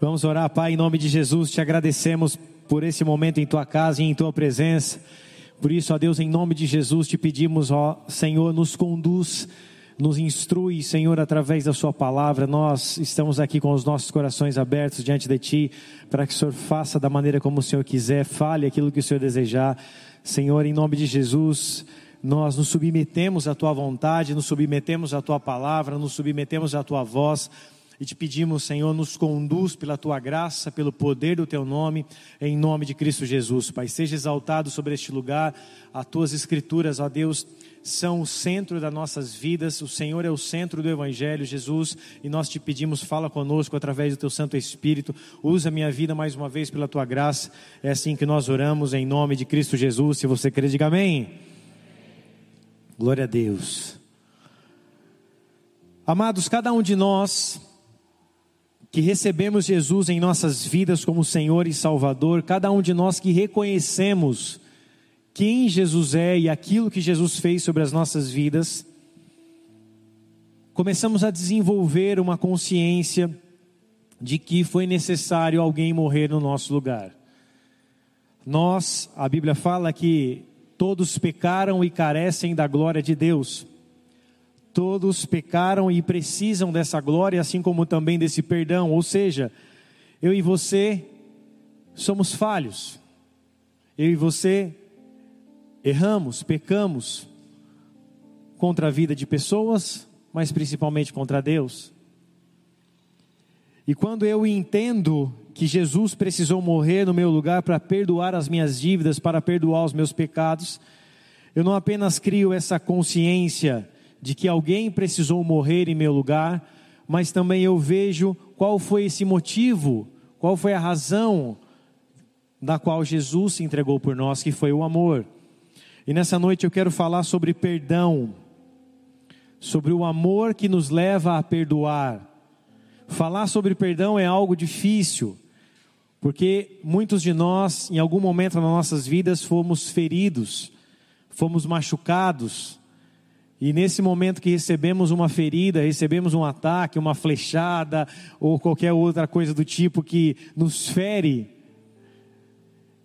Vamos orar, Pai, em nome de Jesus, te agradecemos por esse momento em tua casa e em tua presença. Por isso, ó Deus, em nome de Jesus, te pedimos, ó Senhor, nos conduz, nos instrui, Senhor, através da Sua palavra. Nós estamos aqui com os nossos corações abertos diante de Ti, para que o Senhor faça da maneira como o Senhor quiser, fale aquilo que o Senhor desejar. Senhor, em nome de Jesus, nós nos submetemos à Tua vontade, nos submetemos à Tua palavra, nos submetemos à Tua voz e te pedimos, Senhor, nos conduz pela tua graça, pelo poder do teu nome, em nome de Cristo Jesus. Pai, seja exaltado sobre este lugar, as tuas escrituras, ó Deus, são o centro das nossas vidas, o Senhor é o centro do Evangelho, Jesus, e nós te pedimos, fala conosco através do teu Santo Espírito, usa minha vida mais uma vez pela tua graça, é assim que nós oramos em nome de Cristo Jesus. Se você crê, diga amém. Glória a Deus. Amados, cada um de nós que recebemos Jesus em nossas vidas como Senhor e Salvador, cada um de nós que reconhecemos quem Jesus é e aquilo que Jesus fez sobre as nossas vidas, começamos a desenvolver uma consciência de que foi necessário alguém morrer no nosso lugar. Nós, a Bíblia fala que todos pecaram e carecem da glória de Deus. Todos pecaram e precisam dessa glória, assim como também desse perdão. Ou seja, eu e você somos falhos. Eu e você erramos, pecamos contra a vida de pessoas, mas principalmente contra Deus. E quando eu entendo que Jesus precisou morrer no meu lugar para perdoar as minhas dívidas, para perdoar os meus pecados, eu não apenas crio essa consciência de que alguém precisou morrer em meu lugar, mas também eu vejo qual foi esse motivo, qual foi a razão da qual Jesus se entregou por nós, que foi o amor. E nessa noite eu quero falar sobre perdão, sobre o amor que nos leva a perdoar. Falar sobre perdão é algo difícil, porque muitos de nós, em algum momento nas nossas vidas, fomos feridos, fomos machucados, e nesse momento que recebemos uma ferida, recebemos um ataque, uma flechada ou qualquer outra coisa do tipo que nos fere,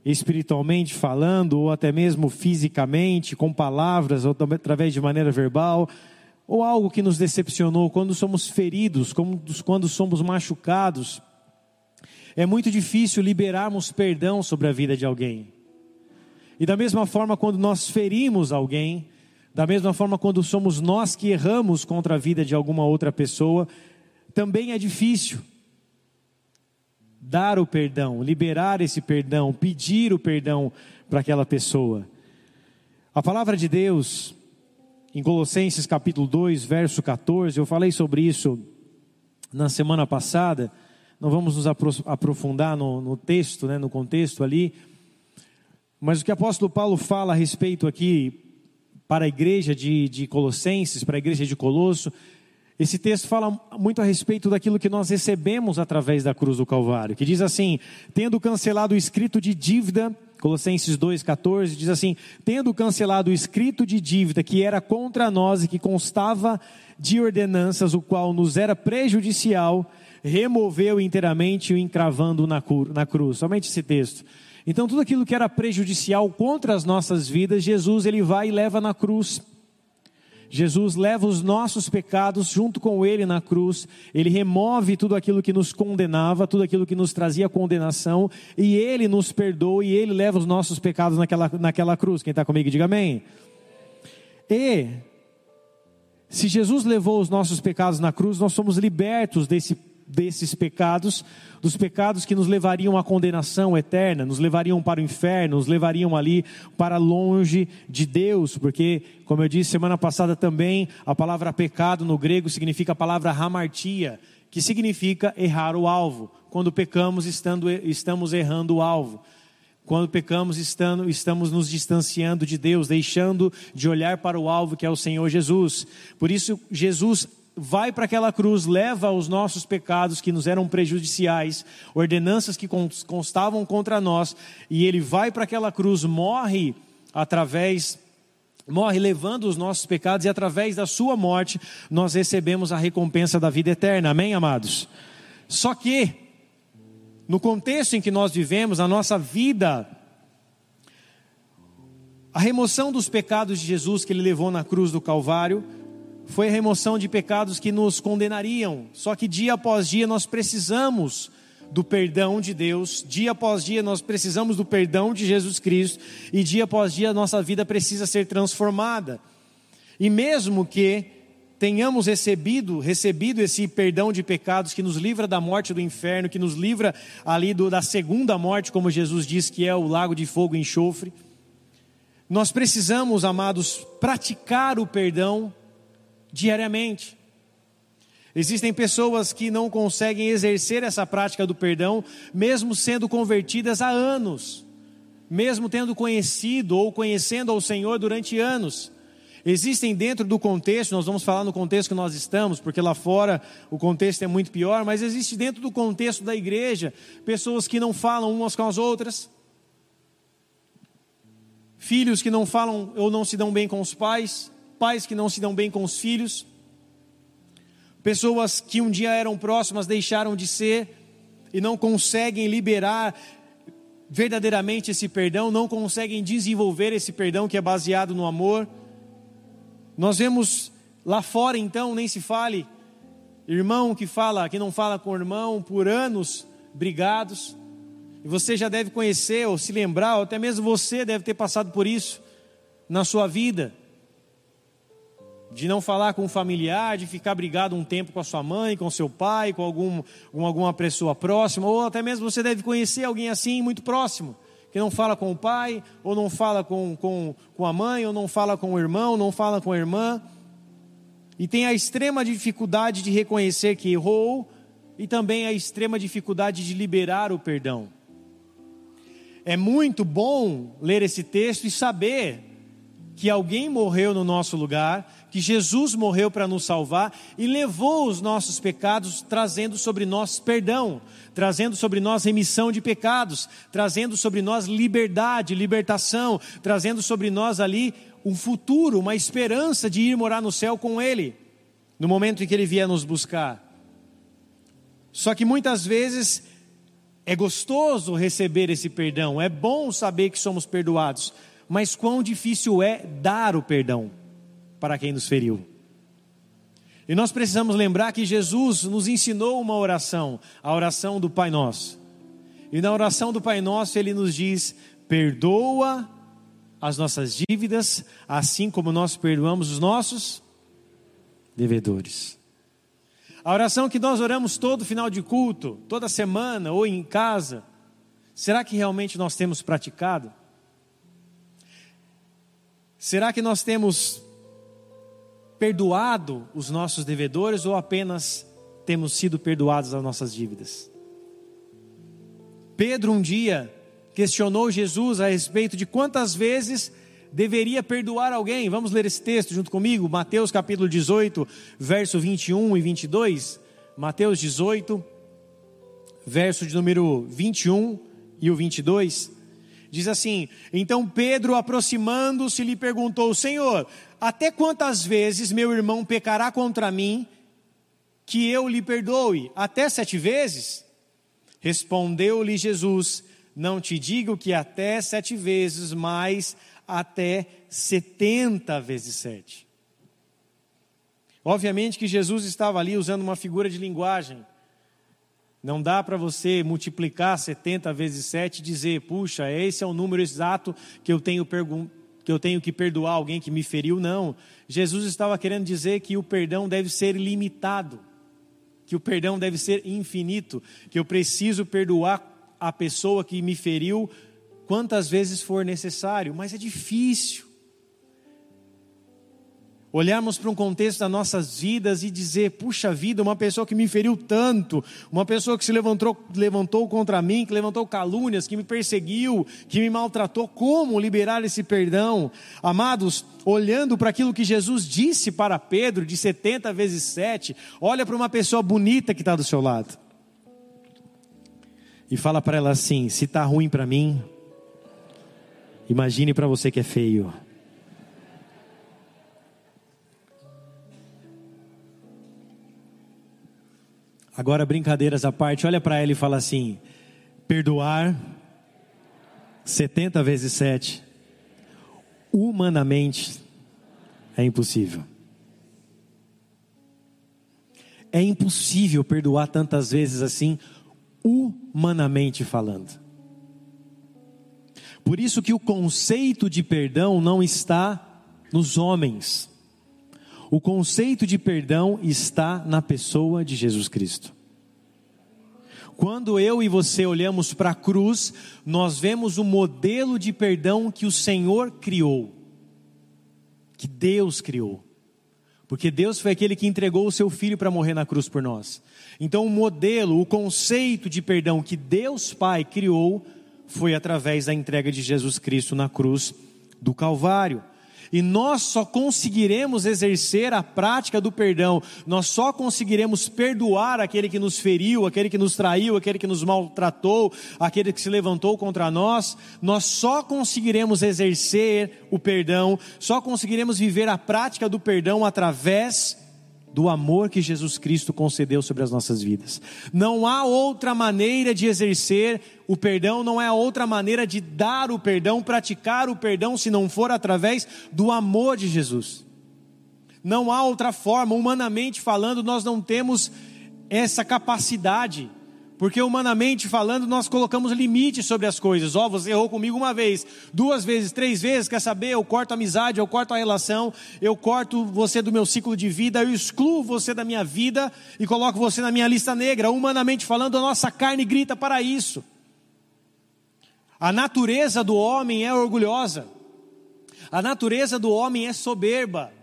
espiritualmente falando, ou até mesmo fisicamente, com palavras, ou através de maneira verbal, ou algo que nos decepcionou, quando somos feridos, quando somos machucados, é muito difícil liberarmos perdão sobre a vida de alguém. E da mesma forma, quando nós ferimos alguém, da mesma forma, quando somos nós que erramos contra a vida de alguma outra pessoa, também é difícil dar o perdão, liberar esse perdão, pedir o perdão para aquela pessoa. A palavra de Deus, em Colossenses capítulo 2, verso 14, eu falei sobre isso na semana passada, não vamos nos aprofundar no, no texto, né, no contexto ali, mas o que o apóstolo Paulo fala a respeito aqui, para a igreja de, de Colossenses, para a igreja de Colosso, esse texto fala muito a respeito daquilo que nós recebemos através da cruz do Calvário, que diz assim: tendo cancelado o escrito de dívida, Colossenses 2,14, diz assim: tendo cancelado o escrito de dívida que era contra nós e que constava de ordenanças, o qual nos era prejudicial, removeu inteiramente o encravando na, cruz. Somente esse texto. Então tudo aquilo que era prejudicial contra as nossas vidas, Jesus ele vai e leva na cruz. Jesus leva os nossos pecados junto com ele na cruz, ele remove tudo aquilo que nos condenava, tudo aquilo que nos trazia condenação, e ele nos perdoa e ele leva os nossos pecados naquela, naquela cruz. Quem está comigo, diga amém. E, se Jesus levou os nossos pecados na cruz, nós somos libertos desse desses pecados, dos pecados que nos levariam à condenação eterna, nos levariam para o inferno, nos levariam ali para longe de Deus, porque, como eu disse semana passada também, a palavra pecado no grego significa a palavra hamartia, que significa errar o alvo. Quando pecamos, estando, estamos errando o alvo. Quando pecamos, estando, estamos nos distanciando de Deus, deixando de olhar para o alvo que é o Senhor Jesus. Por isso, Jesus vai para aquela cruz, leva os nossos pecados que nos eram prejudiciais, ordenanças que constavam contra nós, e ele vai para aquela cruz, morre através morre levando os nossos pecados e através da sua morte nós recebemos a recompensa da vida eterna. Amém, amados. Só que No contexto em que nós vivemos, a nossa vida, a remoção dos pecados de Jesus que ele levou na cruz do Calvário, foi a remoção de pecados que nos condenariam. Só que dia após dia nós precisamos do perdão de Deus, dia após dia nós precisamos do perdão de Jesus Cristo, e dia após dia nossa vida precisa ser transformada. E mesmo que tenhamos recebido, recebido esse perdão de pecados que nos livra da morte do inferno, que nos livra ali do, da segunda morte, como Jesus diz que é o lago de fogo e enxofre. Nós precisamos, amados, praticar o perdão diariamente. Existem pessoas que não conseguem exercer essa prática do perdão, mesmo sendo convertidas há anos, mesmo tendo conhecido ou conhecendo ao Senhor durante anos. Existem dentro do contexto, nós vamos falar no contexto que nós estamos, porque lá fora o contexto é muito pior, mas existe dentro do contexto da igreja pessoas que não falam umas com as outras, filhos que não falam ou não se dão bem com os pais, pais que não se dão bem com os filhos, pessoas que um dia eram próximas deixaram de ser e não conseguem liberar verdadeiramente esse perdão, não conseguem desenvolver esse perdão que é baseado no amor. Nós vemos lá fora então, nem se fale, irmão que fala, que não fala com o irmão por anos brigados. E você já deve conhecer ou se lembrar, ou até mesmo você deve ter passado por isso na sua vida. De não falar com um familiar, de ficar brigado um tempo com a sua mãe, com seu pai, com, algum, com alguma pessoa próxima, ou até mesmo você deve conhecer alguém assim muito próximo que não fala com o pai, ou não fala com, com, com a mãe, ou não fala com o irmão, não fala com a irmã, e tem a extrema dificuldade de reconhecer que errou, e também a extrema dificuldade de liberar o perdão. É muito bom ler esse texto e saber que alguém morreu no nosso lugar, que Jesus morreu para nos salvar e levou os nossos pecados, trazendo sobre nós perdão, trazendo sobre nós remissão de pecados, trazendo sobre nós liberdade, libertação, trazendo sobre nós ali um futuro, uma esperança de ir morar no céu com Ele, no momento em que Ele vier nos buscar. Só que muitas vezes é gostoso receber esse perdão, é bom saber que somos perdoados, mas quão difícil é dar o perdão para quem nos feriu. E nós precisamos lembrar que Jesus nos ensinou uma oração, a oração do Pai Nosso. E na oração do Pai Nosso ele nos diz: perdoa as nossas dívidas, assim como nós perdoamos os nossos devedores. A oração que nós oramos todo final de culto, toda semana ou em casa, será que realmente nós temos praticado? Será que nós temos perdoado os nossos devedores ou apenas temos sido perdoados as nossas dívidas? Pedro um dia questionou Jesus a respeito de quantas vezes deveria perdoar alguém. Vamos ler esse texto junto comigo, Mateus capítulo 18, verso 21 e 22. Mateus 18, verso de número 21 e o 22. Diz assim: Então Pedro, aproximando-se, lhe perguntou: Senhor, até quantas vezes meu irmão pecará contra mim que eu lhe perdoe? Até sete vezes? Respondeu-lhe Jesus: Não te digo que até sete vezes, mas até setenta vezes sete. Obviamente que Jesus estava ali usando uma figura de linguagem. Não dá para você multiplicar 70 vezes 7 e dizer, puxa, esse é o número exato que eu tenho que eu tenho que perdoar alguém que me feriu, não. Jesus estava querendo dizer que o perdão deve ser limitado, que o perdão deve ser infinito, que eu preciso perdoar a pessoa que me feriu quantas vezes for necessário, mas é difícil olharmos para um contexto das nossas vidas e dizer: puxa vida, uma pessoa que me feriu tanto, uma pessoa que se levantou, levantou contra mim, que levantou calúnias, que me perseguiu, que me maltratou, como liberar esse perdão? Amados, olhando para aquilo que Jesus disse para Pedro, de 70 vezes 7, olha para uma pessoa bonita que está do seu lado e fala para ela assim: se está ruim para mim, imagine para você que é feio. Agora, brincadeiras à parte, olha para ela e fala assim: Perdoar 70 vezes 7, humanamente, é impossível. É impossível perdoar tantas vezes assim, humanamente falando. Por isso que o conceito de perdão não está nos homens. O conceito de perdão está na pessoa de Jesus Cristo. Quando eu e você olhamos para a cruz, nós vemos o modelo de perdão que o Senhor criou, que Deus criou. Porque Deus foi aquele que entregou o seu filho para morrer na cruz por nós. Então, o modelo, o conceito de perdão que Deus Pai criou foi através da entrega de Jesus Cristo na cruz do Calvário. E nós só conseguiremos exercer a prática do perdão, nós só conseguiremos perdoar aquele que nos feriu, aquele que nos traiu, aquele que nos maltratou, aquele que se levantou contra nós, nós só conseguiremos exercer o perdão, só conseguiremos viver a prática do perdão através do amor que Jesus Cristo concedeu sobre as nossas vidas. Não há outra maneira de exercer o perdão, não é outra maneira de dar o perdão, praticar o perdão, se não for através do amor de Jesus. Não há outra forma, humanamente falando, nós não temos essa capacidade porque humanamente falando, nós colocamos limites sobre as coisas. Ó, oh, você errou comigo uma vez, duas vezes, três vezes, quer saber? Eu corto a amizade, eu corto a relação, eu corto você do meu ciclo de vida, eu excluo você da minha vida e coloco você na minha lista negra. Humanamente falando, a nossa carne grita para isso. A natureza do homem é orgulhosa. A natureza do homem é soberba.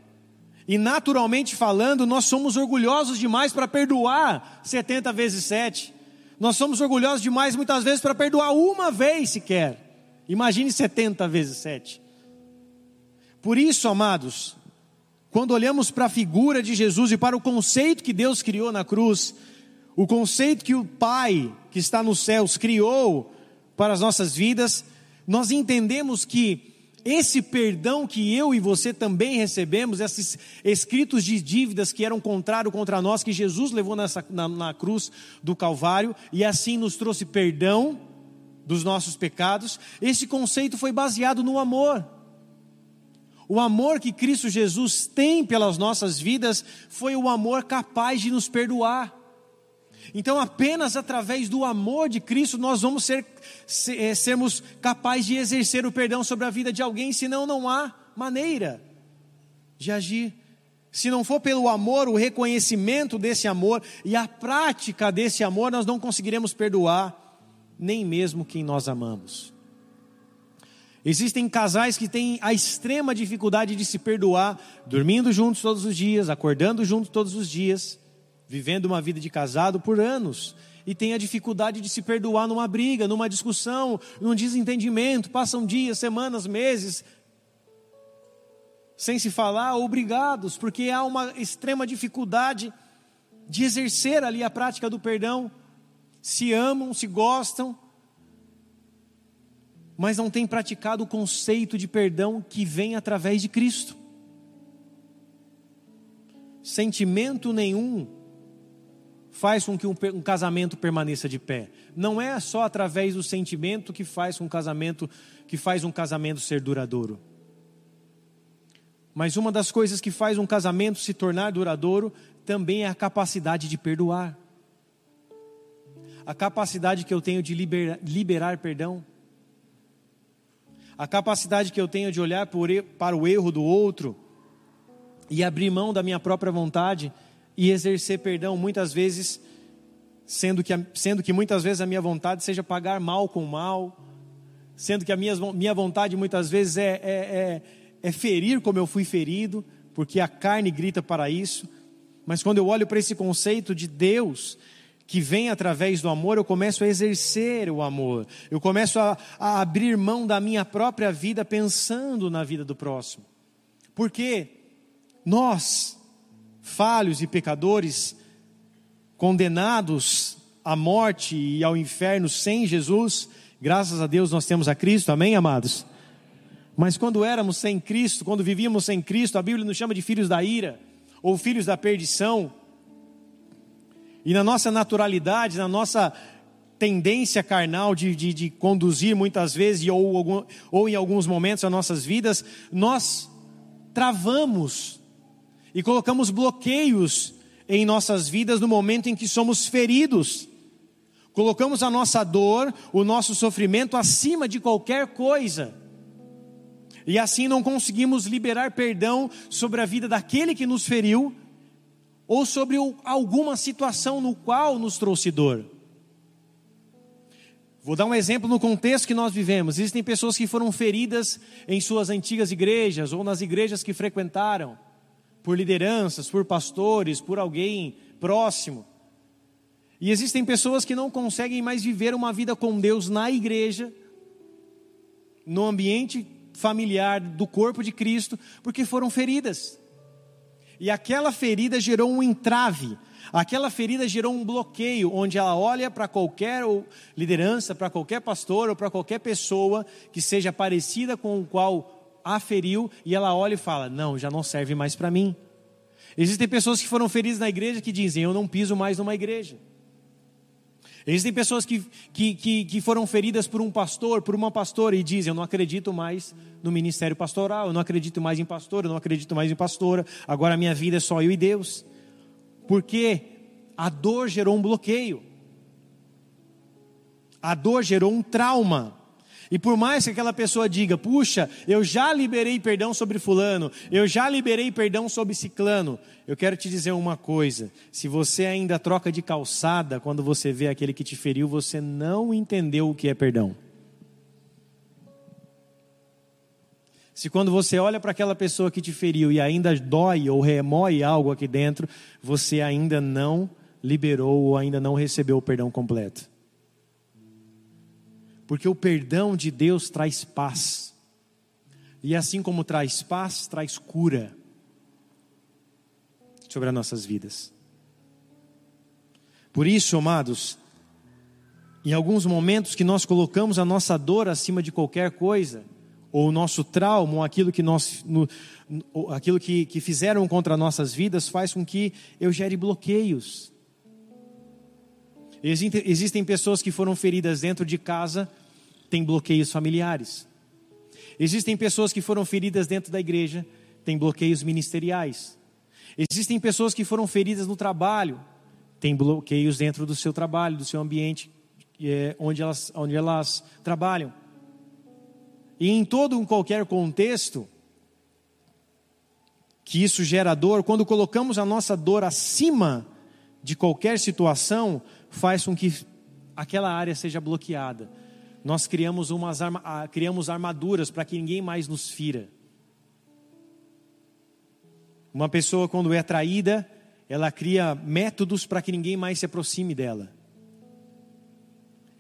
E naturalmente falando, nós somos orgulhosos demais para perdoar 70 vezes 7. Nós somos orgulhosos demais muitas vezes para perdoar uma vez sequer. Imagine 70 vezes 7. Por isso, amados, quando olhamos para a figura de Jesus e para o conceito que Deus criou na cruz, o conceito que o Pai que está nos céus criou para as nossas vidas, nós entendemos que esse perdão que eu e você também recebemos, esses escritos de dívidas que eram contrário contra nós, que Jesus levou nessa, na, na cruz do Calvário, e assim nos trouxe perdão dos nossos pecados, esse conceito foi baseado no amor. O amor que Cristo Jesus tem pelas nossas vidas foi o amor capaz de nos perdoar. Então, apenas através do amor de Cristo nós vamos ser, ser, é, sermos capazes de exercer o perdão sobre a vida de alguém, senão não há maneira de agir. Se não for pelo amor, o reconhecimento desse amor e a prática desse amor, nós não conseguiremos perdoar nem mesmo quem nós amamos. Existem casais que têm a extrema dificuldade de se perdoar, dormindo juntos todos os dias, acordando juntos todos os dias vivendo uma vida de casado por anos e tem a dificuldade de se perdoar numa briga, numa discussão, num desentendimento, passam dias, semanas, meses sem se falar ou brigados, porque há uma extrema dificuldade de exercer ali a prática do perdão. Se amam, se gostam, mas não têm praticado o conceito de perdão que vem através de Cristo. Sentimento nenhum faz com que um, casamento permaneça de pé. Não é só através do sentimento que faz um casamento que faz um casamento ser duradouro. Mas uma das coisas que faz um casamento se tornar duradouro também é a capacidade de perdoar. A capacidade que eu tenho de liberar, liberar perdão. A capacidade que eu tenho de olhar para o erro do outro e abrir mão da minha própria vontade e exercer perdão, muitas vezes, sendo que, sendo que muitas vezes a minha vontade seja pagar mal com mal, sendo que a minha, minha vontade muitas vezes é, é, é, é ferir como eu fui ferido, porque a carne grita para isso, mas quando eu olho para esse conceito de Deus, que vem através do amor, eu começo a exercer o amor, eu começo a, a abrir mão da minha própria vida pensando na vida do próximo, porque nós, falhos e pecadores, condenados à morte e ao inferno sem Jesus, graças a Deus nós temos a Cristo, amém, amados? Mas quando éramos sem Cristo, quando vivíamos sem Cristo, a Bíblia nos chama de filhos da ira, ou filhos da perdição, e na nossa naturalidade, na nossa tendência carnal de, de, de conduzir muitas vezes, ou, ou, em alguns momentos, as nossas vidas, nós travamos e colocamos bloqueios em nossas vidas no momento em que somos feridos. Colocamos a nossa dor, o nosso sofrimento acima de qualquer coisa. E assim não conseguimos liberar perdão sobre a vida daquele que nos feriu ou sobre alguma situação no qual nos trouxe dor. Vou dar um exemplo no contexto que nós vivemos. Existem pessoas que foram feridas em suas antigas igrejas ou nas igrejas que frequentaram, por lideranças, por pastores, por alguém próximo. E existem pessoas que não conseguem mais viver uma vida com Deus na igreja, no ambiente familiar do corpo de Cristo, porque foram feridas. E aquela ferida gerou um entrave Aquela ferida gerou um bloqueio, onde ela olha para qualquer liderança, para qualquer pastor ou para qualquer pessoa que seja parecida com o qual a feriu, e ela olha e fala: Não, já não serve mais para mim. Existem pessoas que foram feridas na igreja que dizem: Eu não piso mais numa igreja. Existem pessoas que, que, que, que, foram feridas por um pastor, por uma pastora, e dizem: Eu não acredito mais no ministério pastoral, eu não acredito mais em pastor, eu não acredito mais em pastora, agora a minha vida é só eu e Deus porque a dor gerou um bloqueio, a dor gerou um trauma. E por mais que aquela pessoa diga, puxa, eu já liberei perdão sobre Fulano, eu já liberei perdão sobre Ciclano, eu quero te dizer uma coisa: se você ainda troca de calçada quando você vê aquele que te feriu, você não entendeu o que é perdão. Se quando você olha para aquela pessoa que te feriu e ainda dói ou remói algo aqui dentro, você ainda não liberou ou ainda não recebeu o perdão completo. Porque o perdão de Deus traz paz. E assim como traz paz, traz cura sobre as nossas vidas. Por isso, amados, em alguns momentos que nós colocamos a nossa dor acima de qualquer coisa, ou o nosso trauma, ou aquilo que nós, no, aquilo que, que fizeram contra nossas vidas, faz com que eu gere bloqueios. Existem, existem pessoas que foram feridas dentro de casa, têm bloqueios familiares. Existem pessoas que foram feridas dentro da igreja, têm bloqueios ministeriais. Existem pessoas que foram feridas no trabalho, têm bloqueios dentro do seu trabalho, do seu ambiente, é, onde, elas, onde elas trabalham. E em todo um qualquer contexto, que isso gera dor, quando colocamos a nossa dor acima de qualquer situação, faz com que aquela área seja bloqueada. Nós criamos, umas arma, criamos armaduras para que ninguém mais nos fira. Uma pessoa, quando é traída, ela cria métodos para que ninguém mais se aproxime dela.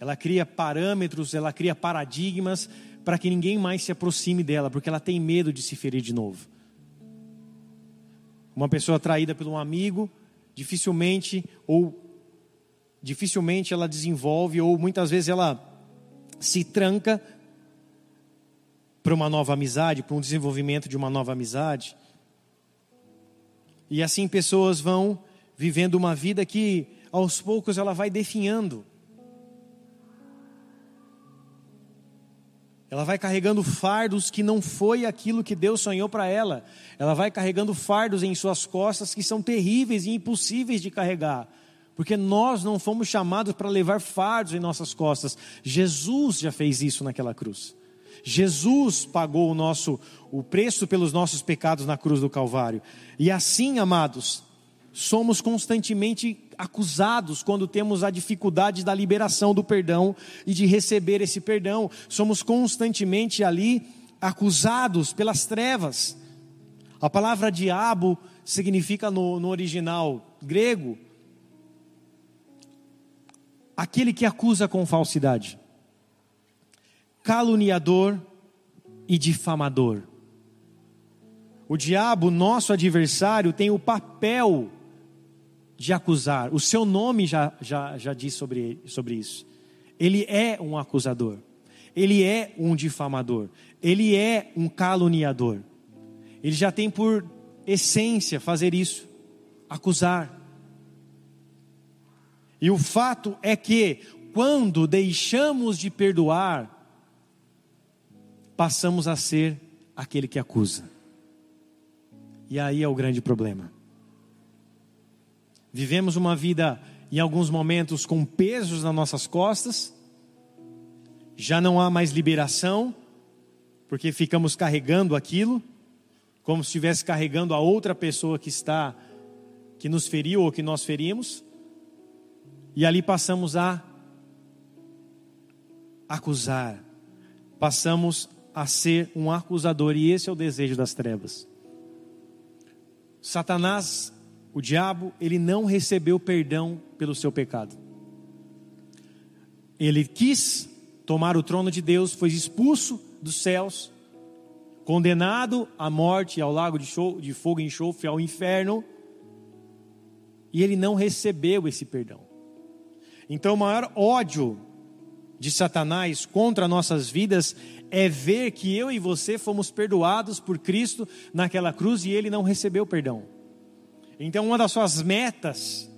Ela cria parâmetros, ela cria paradigmas para que ninguém mais se aproxime dela, porque ela tem medo de se ferir de novo. Uma pessoa traída por um amigo, dificilmente ou dificilmente ela desenvolve ou muitas vezes ela se tranca para uma nova amizade, para um desenvolvimento de uma nova amizade. E assim pessoas vão vivendo uma vida que aos poucos ela vai definhando. Ela vai carregando fardos que não foi aquilo que Deus sonhou para ela. Ela vai carregando fardos em suas costas que são terríveis e impossíveis de carregar. Porque nós não fomos chamados para levar fardos em nossas costas. Jesus já fez isso naquela cruz. Jesus pagou o nosso o preço pelos nossos pecados na cruz do Calvário. E assim, amados, somos constantemente acusados quando temos a dificuldade da liberação do perdão e de receber esse perdão. Somos constantemente ali acusados pelas trevas. A palavra diabo significa no, no original grego aquele que acusa com falsidade, caluniador e difamador. O diabo, nosso adversário, tem o papel de acusar. O seu nome já, já, já diz sobre, sobre isso. Ele é um acusador. Ele é um difamador. Ele é um caluniador. Ele já tem por essência fazer isso acusar. E o fato é que quando deixamos de perdoar, passamos a ser aquele que acusa. E aí é o grande problema. Vivemos uma vida, em alguns momentos, com pesos nas nossas costas, já não há mais liberação, porque ficamos carregando aquilo, como se estivesse carregando a outra pessoa que está, que nos feriu ou que nós ferimos, e ali passamos a acusar, passamos a ser um acusador, e esse é o desejo das trevas. Satanás, o diabo, ele não recebeu perdão pelo seu pecado. Ele quis tomar o trono de Deus, foi expulso dos céus, condenado à morte, ao lago de, fogo e enxofre, ao inferno, e ele não recebeu esse perdão. Então, o maior ódio de Satanás contra nossas vidas é ver que eu e você fomos perdoados por Cristo naquela cruz e ele não recebeu perdão. Então, uma das suas metas,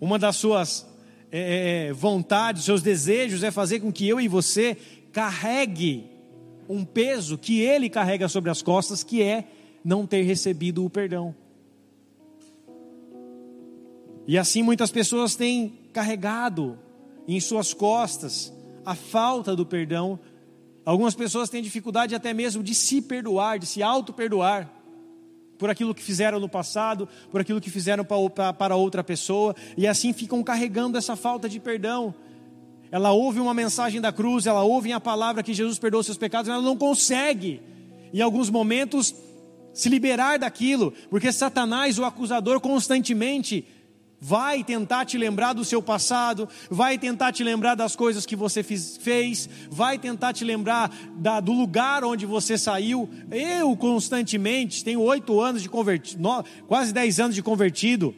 uma das suas é, é vontades, seus desejos é fazer com que eu e você carregue um peso que ele carrega sobre as costas, que é não ter recebido o perdão. E assim muitas pessoas têm carregado em suas costas a falta do perdão. Algumas pessoas têm dificuldade até mesmo de se perdoar, de se auto-perdoar por aquilo que fizeram no passado, por aquilo que fizeram para outra pessoa, e assim ficam carregando essa falta de perdão. Ela ouve uma mensagem da cruz, ela ouve a palavra que Jesus perdoou seus pecados, mas ela não consegue, em alguns momentos, se liberar daquilo, porque Satanás, o acusador, constantemente vai tentar te lembrar do seu passado, vai tentar te lembrar das coisas que você fiz, fez, vai tentar te lembrar da, do lugar onde você saiu. Eu constantemente tenho oito anos de convertido, quase dez anos de convertido,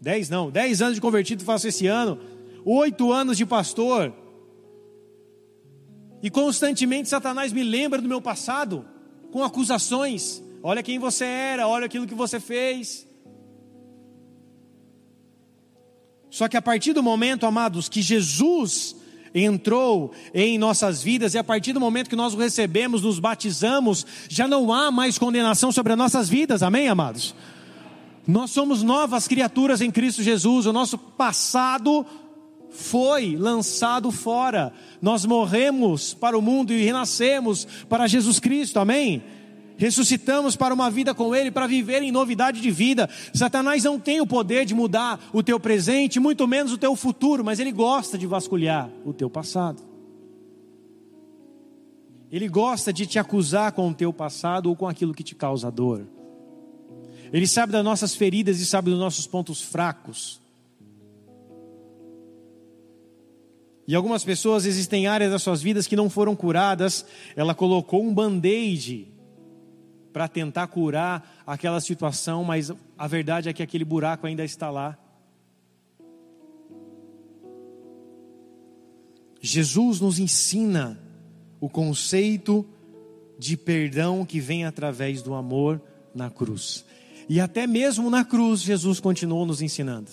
dez não, dez anos de convertido faço esse ano, oito anos de pastor. E constantemente Satanás me lembra do meu passado, com acusações. Olha quem você era, olha aquilo que você fez. Só que a partir do momento, amados, que Jesus entrou em nossas vidas e a partir do momento que nós o recebemos, nos batizamos, já não há mais condenação sobre as nossas vidas, amém, amados? Nós somos novas criaturas em Cristo Jesus, o nosso passado foi lançado fora, nós morremos para o mundo e renascemos para Jesus Cristo, amém? Ressuscitamos para uma vida com Ele, para viver em novidade de vida. Satanás não tem o poder de mudar o teu presente, muito menos o teu futuro, mas ele gosta de vasculhar o teu passado. Ele gosta de te acusar com o teu passado ou com aquilo que te causa dor. Ele sabe das nossas feridas e sabe dos nossos pontos fracos. E algumas pessoas existem áreas das suas vidas que não foram curadas. Ela colocou um band-aid para tentar curar aquela situação, mas a verdade é que aquele buraco ainda está lá. Jesus nos ensina o conceito de perdão que vem através do amor na cruz. E até mesmo na cruz, Jesus continuou nos ensinando.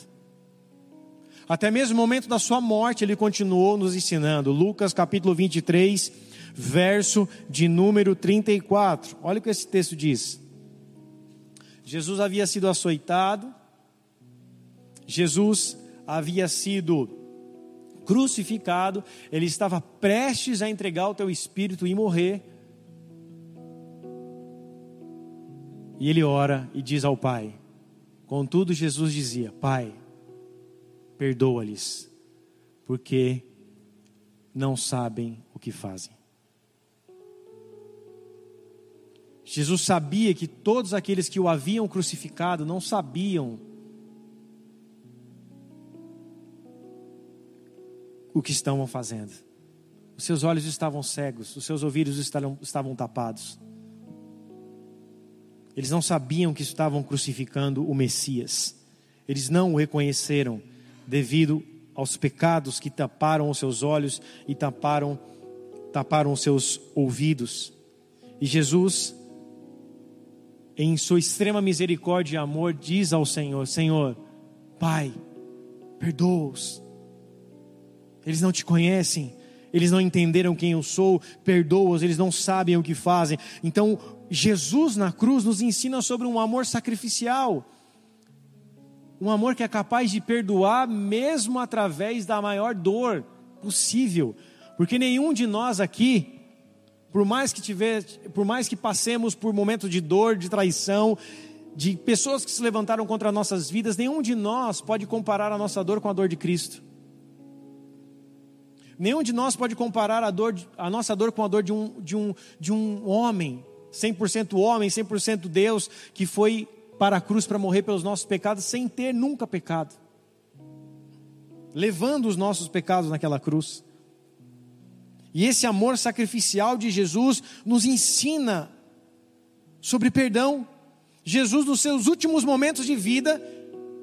Até mesmo no momento da sua morte, ele continuou nos ensinando. Lucas capítulo 23, verso de número 34. Olha o que esse texto diz. Jesus havia sido açoitado, Jesus havia sido crucificado, ele estava prestes a entregar o teu espírito e morrer. E ele ora e diz ao Pai. Contudo, Jesus dizia: Pai, perdoa-lhes, porque não sabem o que fazem. Jesus sabia que todos aqueles que o haviam crucificado não sabiam o que estavam fazendo. Os seus olhos estavam cegos, os seus ouvidos estavam, estavam tapados. Eles não sabiam que estavam crucificando o Messias. Eles não o reconheceram devido aos pecados que taparam os seus olhos e taparam taparam os seus ouvidos. E Jesus em sua extrema misericórdia e amor, diz ao Senhor: Senhor, Pai, perdoa-os, Eles não te conhecem, eles não entenderam quem eu sou, perdoa-os, eles não sabem o que fazem. Então, Jesus na cruz nos ensina sobre um amor sacrificial, um amor que é capaz de perdoar mesmo através da maior dor possível, porque nenhum de nós aqui, por mais que tiver, por mais que passemos por momentos de dor, de traição, de pessoas que se levantaram contra nossas vidas, nenhum de nós pode comparar a nossa dor com a dor de Cristo. Nenhum de nós pode comparar a, dor, a nossa dor com a dor de um, de um, de um homem, 100% homem, 100% Deus, que foi para a cruz para morrer pelos nossos pecados sem ter nunca pecado, levando os nossos pecados naquela cruz. E esse amor sacrificial de Jesus nos ensina sobre perdão. Jesus, nos seus últimos momentos de vida,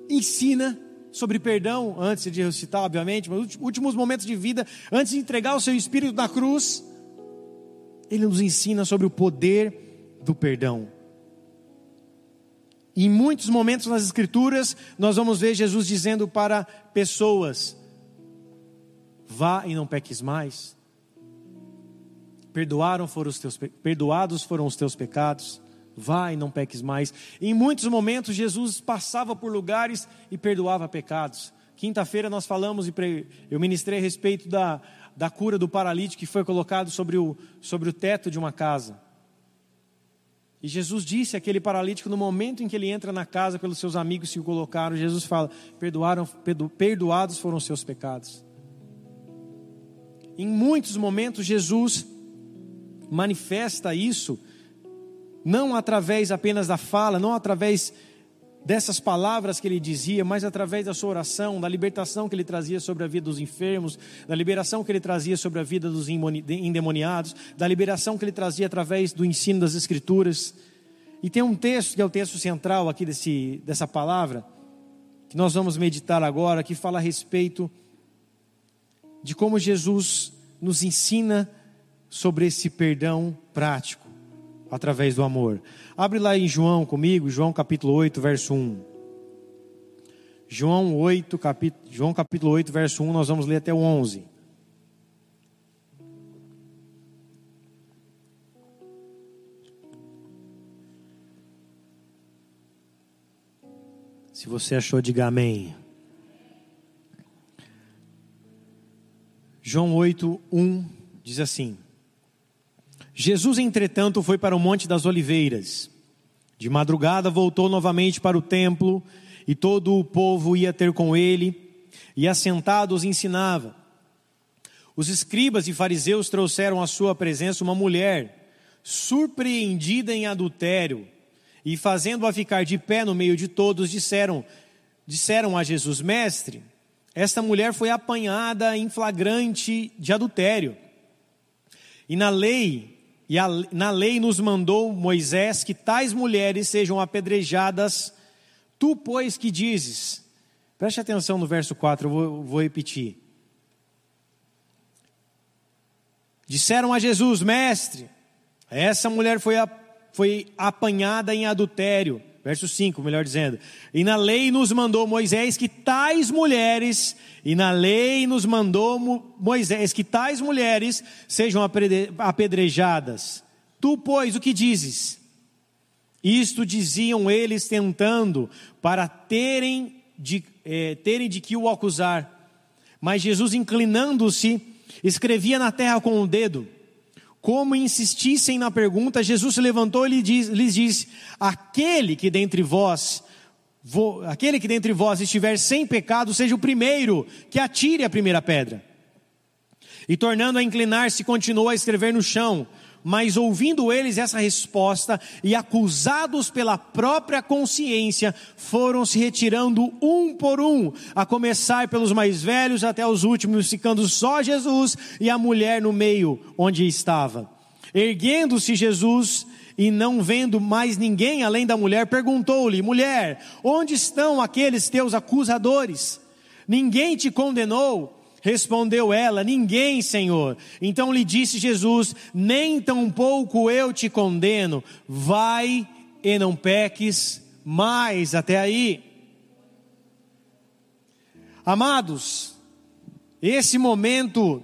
ensina sobre perdão, antes de ressuscitar, obviamente, mas últimos momentos de vida, antes de entregar o seu espírito na cruz, ele nos ensina sobre o poder do perdão. Em muitos momentos nas Escrituras, nós vamos ver Jesus dizendo para pessoas: vá e não peques mais. Perdoaram foram os teus, perdoados foram os teus pecados vai, não peques mais. Em muitos momentos, Jesus passava por lugares e perdoava pecados. Quinta-feira nós falamos e eu ministrei a respeito da, da cura do paralítico que foi colocado sobre o, sobre o teto de uma casa. E Jesus disse àquele paralítico, no momento em que ele entra na casa pelos seus amigos que o colocaram, Jesus fala: Perdoaram, perdoados foram os seus pecados. Em muitos momentos, Jesus manifesta isso não através apenas da fala, não através dessas palavras que ele dizia, mas através da sua oração, da libertação que ele trazia sobre a vida dos enfermos, da liberação que ele trazia sobre a vida dos endemoniados, da liberação que ele trazia através do ensino das Escrituras. E tem um texto que é o texto central aqui desse, dessa palavra, que nós vamos meditar agora, que fala a respeito de como Jesus nos ensina sobre esse perdão prático através do amor. Abre lá em João comigo, João capítulo 8, verso 1. João 8, capítulo, João capítulo 8, verso 1, nós vamos ler até o 11. Se você achou, diga amém. João 8, 1 diz assim: Jesus, entretanto, foi para o Monte das Oliveiras. De madrugada voltou novamente para o templo, e todo o povo ia ter com ele, e assentado os ensinava. Os escribas e fariseus trouxeram à sua presença uma mulher, surpreendida em adultério, e fazendo-a ficar de pé no meio de todos, disseram, disseram a Jesus: Mestre, esta mulher foi apanhada em flagrante de adultério. E na lei e a, na lei nos mandou Moisés que tais mulheres sejam apedrejadas. Tu, pois, que dizes? Preste atenção no verso 4, eu vou, vou repetir. Disseram a Jesus, mestre, essa mulher foi, a, foi apanhada em adultério. Verso 5, melhor dizendo. E na lei nos mandou Moisés que tais mulheres, e na lei nos mandou Moisés que tais mulheres sejam apedrejadas. Tu, pois, o que dizes? Isto diziam eles tentando, para terem de, eh, terem de que o acusar. Mas Jesus, inclinando-se, escrevia na terra com o dedo. Como insistissem na pergunta, Jesus se levantou e lhes disse: Aquele que dentre vós, aquele que dentre vós estiver sem pecado, seja o primeiro que atire a primeira pedra. E tornando a inclinar-se, continuou a escrever no chão. Mas ouvindo eles essa resposta e acusados pela própria consciência, foram se retirando um por um, a começar pelos mais velhos até os últimos, ficando só Jesus e a mulher no meio onde estava. Erguendo-se Jesus e não vendo mais ninguém além da mulher, perguntou-lhe: Mulher, onde estão aqueles teus acusadores? Ninguém te condenou? Respondeu ela: Ninguém, Senhor. Então lhe disse Jesus: Nem tampouco eu te condeno. Vai e não peques mais. Até aí. Amados, esse momento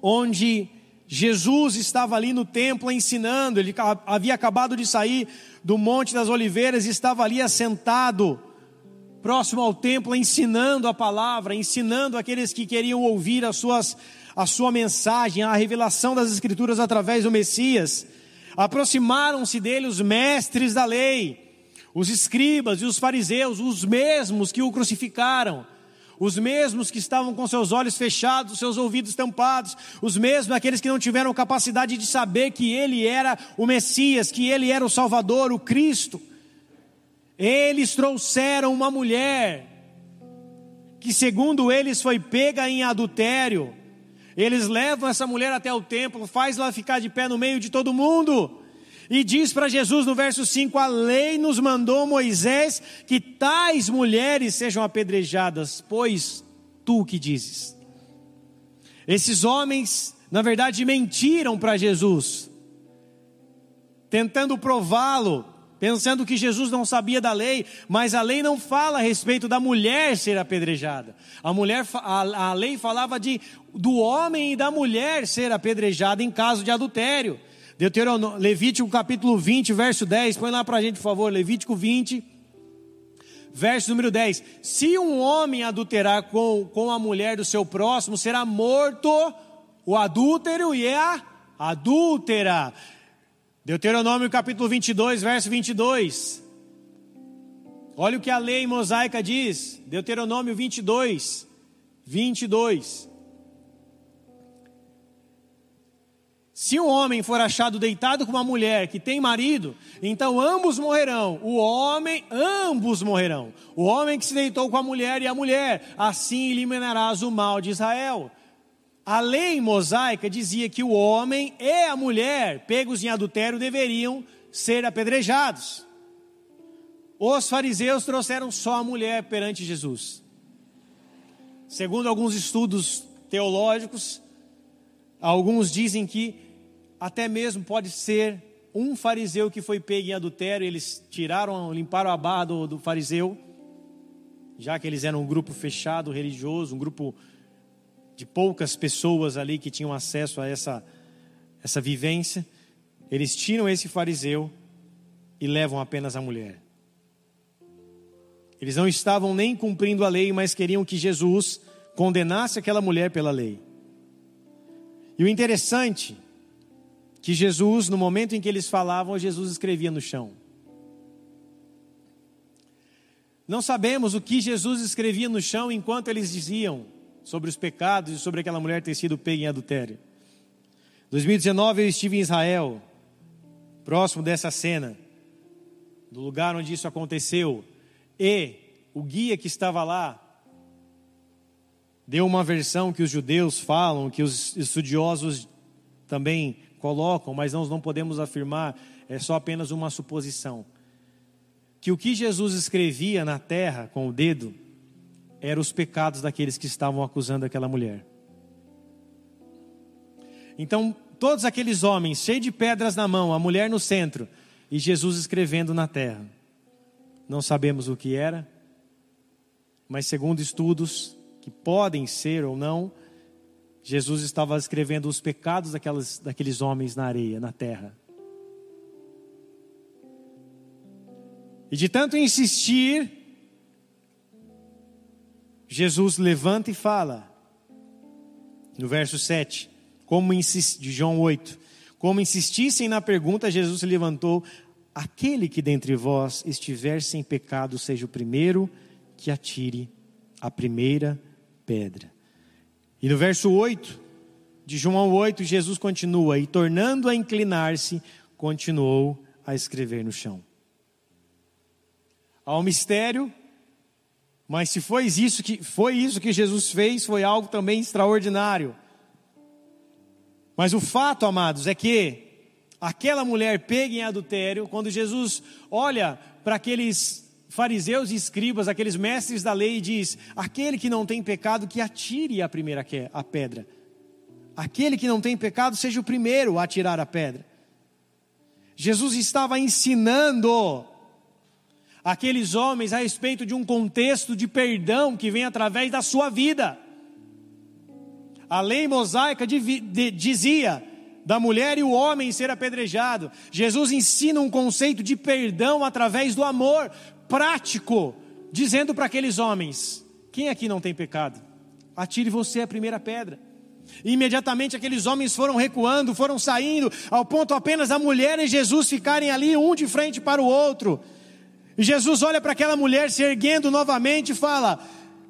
onde Jesus estava ali no templo ensinando, ele havia acabado de sair do Monte das Oliveiras e estava ali assentado, próximo ao templo, ensinando a palavra, ensinando aqueles que queriam ouvir as suas, a sua mensagem, a revelação das Escrituras através do Messias. Aproximaram-se dele os mestres da lei, os escribas e os fariseus, os mesmos que o crucificaram os mesmos que estavam com seus olhos fechados, seus ouvidos tampados, os mesmos aqueles que não tiveram capacidade de saber que ele era o Messias, que ele era o Salvador, o Cristo. Eles trouxeram uma mulher que, segundo eles, foi pega em adultério. Eles levam essa mulher até o templo, faz ela ficar de pé no meio de todo mundo. E diz para Jesus no verso 5: A lei nos mandou Moisés que tais mulheres sejam apedrejadas, pois tu que dizes. Esses homens, na verdade, mentiram para Jesus, tentando prová-lo, pensando que Jesus não sabia da lei, mas a lei não fala a respeito da mulher ser apedrejada. A mulher, a, a lei falava de do homem e da mulher ser apedrejada em caso de adultério. Deuteronômio, Levítico capítulo 20, verso 10. Põe lá para a gente, por favor. Levítico 20, verso número 10. Se um homem adulterar com, com a mulher do seu próximo, será morto o adúltero e a adúltera. Deuteronômio capítulo 22, verso 22. Olha o que a lei mosaica diz. Deuteronômio 22, 22. Se um homem for achado deitado com uma mulher que tem marido, então ambos morrerão. O homem, ambos morrerão. O homem que se deitou com a mulher e a mulher, assim eliminarás o mal de Israel. A lei mosaica dizia que o homem e a mulher, pegos em adultério, deveriam ser apedrejados. Os fariseus trouxeram só a mulher perante Jesus. Segundo alguns estudos teológicos, alguns dizem que até mesmo pode ser um fariseu que foi pego em adultério, eles tiraram, limparam a barra do, do fariseu, já que eles eram um grupo fechado, religioso, um grupo de poucas pessoas ali que tinham acesso a essa, essa vivência, eles tiram esse fariseu e levam apenas a mulher. Eles não estavam nem cumprindo a lei, mas queriam que Jesus condenasse aquela mulher pela lei. E o interessante que Jesus, no momento em que eles falavam, Jesus escrevia no chão. Não sabemos o que Jesus escrevia no chão enquanto eles diziam sobre os pecados e sobre aquela mulher ter sido pega em adultério. 2019 eu estive em Israel, próximo dessa cena, do lugar onde isso aconteceu, e o guia que estava lá deu uma versão que os judeus falam, que os estudiosos também colocam, mas nós não podemos afirmar, é só apenas uma suposição. Que o que Jesus escrevia na terra com o dedo eram os pecados daqueles que estavam acusando aquela mulher. Então, todos aqueles homens cheios de pedras na mão, a mulher no centro e Jesus escrevendo na terra. Não sabemos o que era, mas segundo estudos que podem ser ou não, Jesus estava escrevendo os pecados daquelas, daqueles homens na areia, na terra. E de tanto insistir, Jesus levanta e fala, no verso 7, como de João 8, como insistissem na pergunta, Jesus se levantou, aquele que dentre vós estiver sem pecado, seja o primeiro que atire a primeira pedra. E no verso 8 de João 8, Jesus continua: E tornando a inclinar-se, continuou a escrever no chão. Há um mistério, mas se foi isso que foi isso que Jesus fez, foi algo também extraordinário. Mas o fato, amados, é que aquela mulher pega em adultério, quando Jesus olha para aqueles fariseus e escribas, aqueles mestres da lei, diz: aquele que não tem pecado, que atire a primeira a pedra. Aquele que não tem pecado, seja o primeiro a tirar a pedra. Jesus estava ensinando aqueles homens a respeito de um contexto de perdão que vem através da sua vida. A lei mosaica dizia da mulher e o homem ser apedrejado. Jesus ensina um conceito de perdão através do amor prático, dizendo para aqueles homens: quem aqui não tem pecado? Atire você a primeira pedra. Imediatamente aqueles homens foram recuando, foram saindo, ao ponto apenas a mulher e Jesus ficarem ali, um de frente para o outro. E Jesus olha para aquela mulher se erguendo novamente e fala: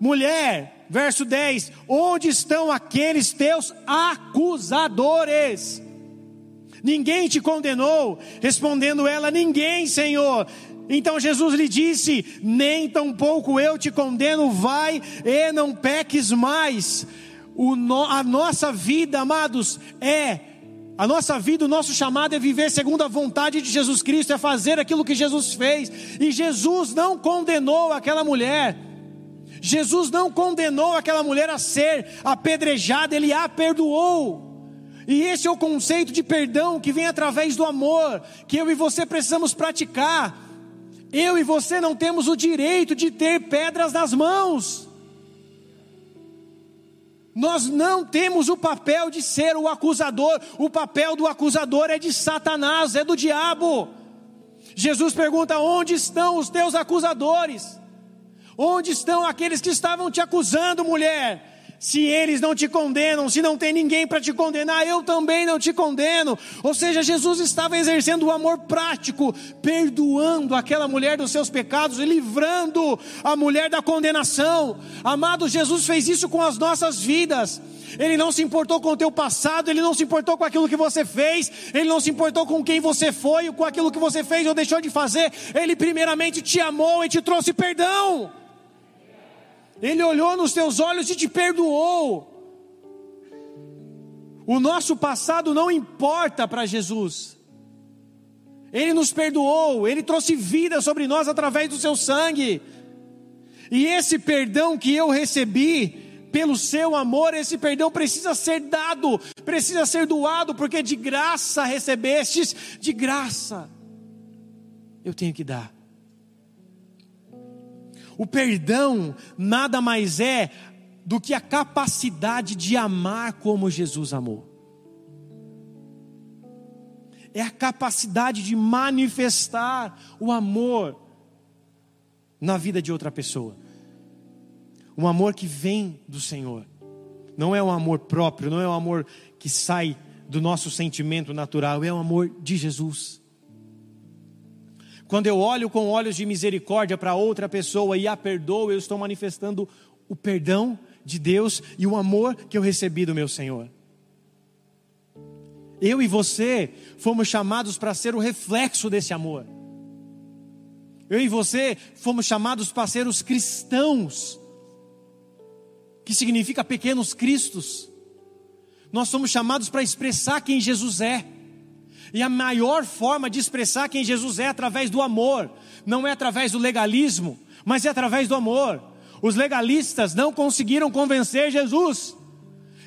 Mulher, verso 10: Onde estão aqueles teus acusadores? Ninguém te condenou? Respondendo ela: Ninguém, Senhor. Então Jesus lhe disse: Nem tampouco eu te condeno, vai e não peques mais. No, a nossa vida, amados, é a nossa vida, o nosso chamado é viver segundo a vontade de Jesus Cristo, é fazer aquilo que Jesus fez. E Jesus não condenou aquela mulher. Jesus não condenou aquela mulher a ser apedrejada, ele a perdoou. E esse é o conceito de perdão que vem através do amor, que eu e você precisamos praticar. Eu e você não temos o direito de ter pedras nas mãos. Nós não temos o papel de ser o acusador, o papel do acusador é de Satanás, é do diabo. Jesus pergunta: onde estão os teus acusadores? Onde estão aqueles que estavam te acusando, mulher? Se eles não te condenam, se não tem ninguém para te condenar, eu também não te condeno. Ou seja, Jesus estava exercendo o amor prático, perdoando aquela mulher dos seus pecados livrando a mulher da condenação. Amado, Jesus fez isso com as nossas vidas. Ele não se importou com o teu passado, ele não se importou com aquilo que você fez, ele não se importou com quem você foi, com aquilo que você fez ou deixou de fazer. Ele primeiramente te amou e te trouxe perdão. Ele olhou nos teus olhos e te perdoou. O nosso passado não importa para Jesus. Ele nos perdoou, ele trouxe vida sobre nós através do seu sangue. E esse perdão que eu recebi, pelo seu amor, esse perdão precisa ser dado, precisa ser doado, porque de graça recebestes, de graça eu tenho que dar. O perdão nada mais é do que a capacidade de amar como Jesus amou. É a capacidade de manifestar o amor na vida de outra pessoa. Um amor que vem do Senhor. Não é um amor próprio, não é um amor que sai do nosso sentimento natural, é o um amor de Jesus. Quando eu olho com olhos de misericórdia para outra pessoa e a perdoo, eu estou manifestando o perdão de Deus e o amor que eu recebi do meu Senhor. Eu e você fomos chamados para ser o reflexo desse amor. Eu e você fomos chamados para ser os cristãos, que significa pequenos cristos. Nós somos chamados para expressar quem Jesus é. E a maior forma de expressar quem Jesus é, é através do amor, não é através do legalismo, mas é através do amor. Os legalistas não conseguiram convencer Jesus.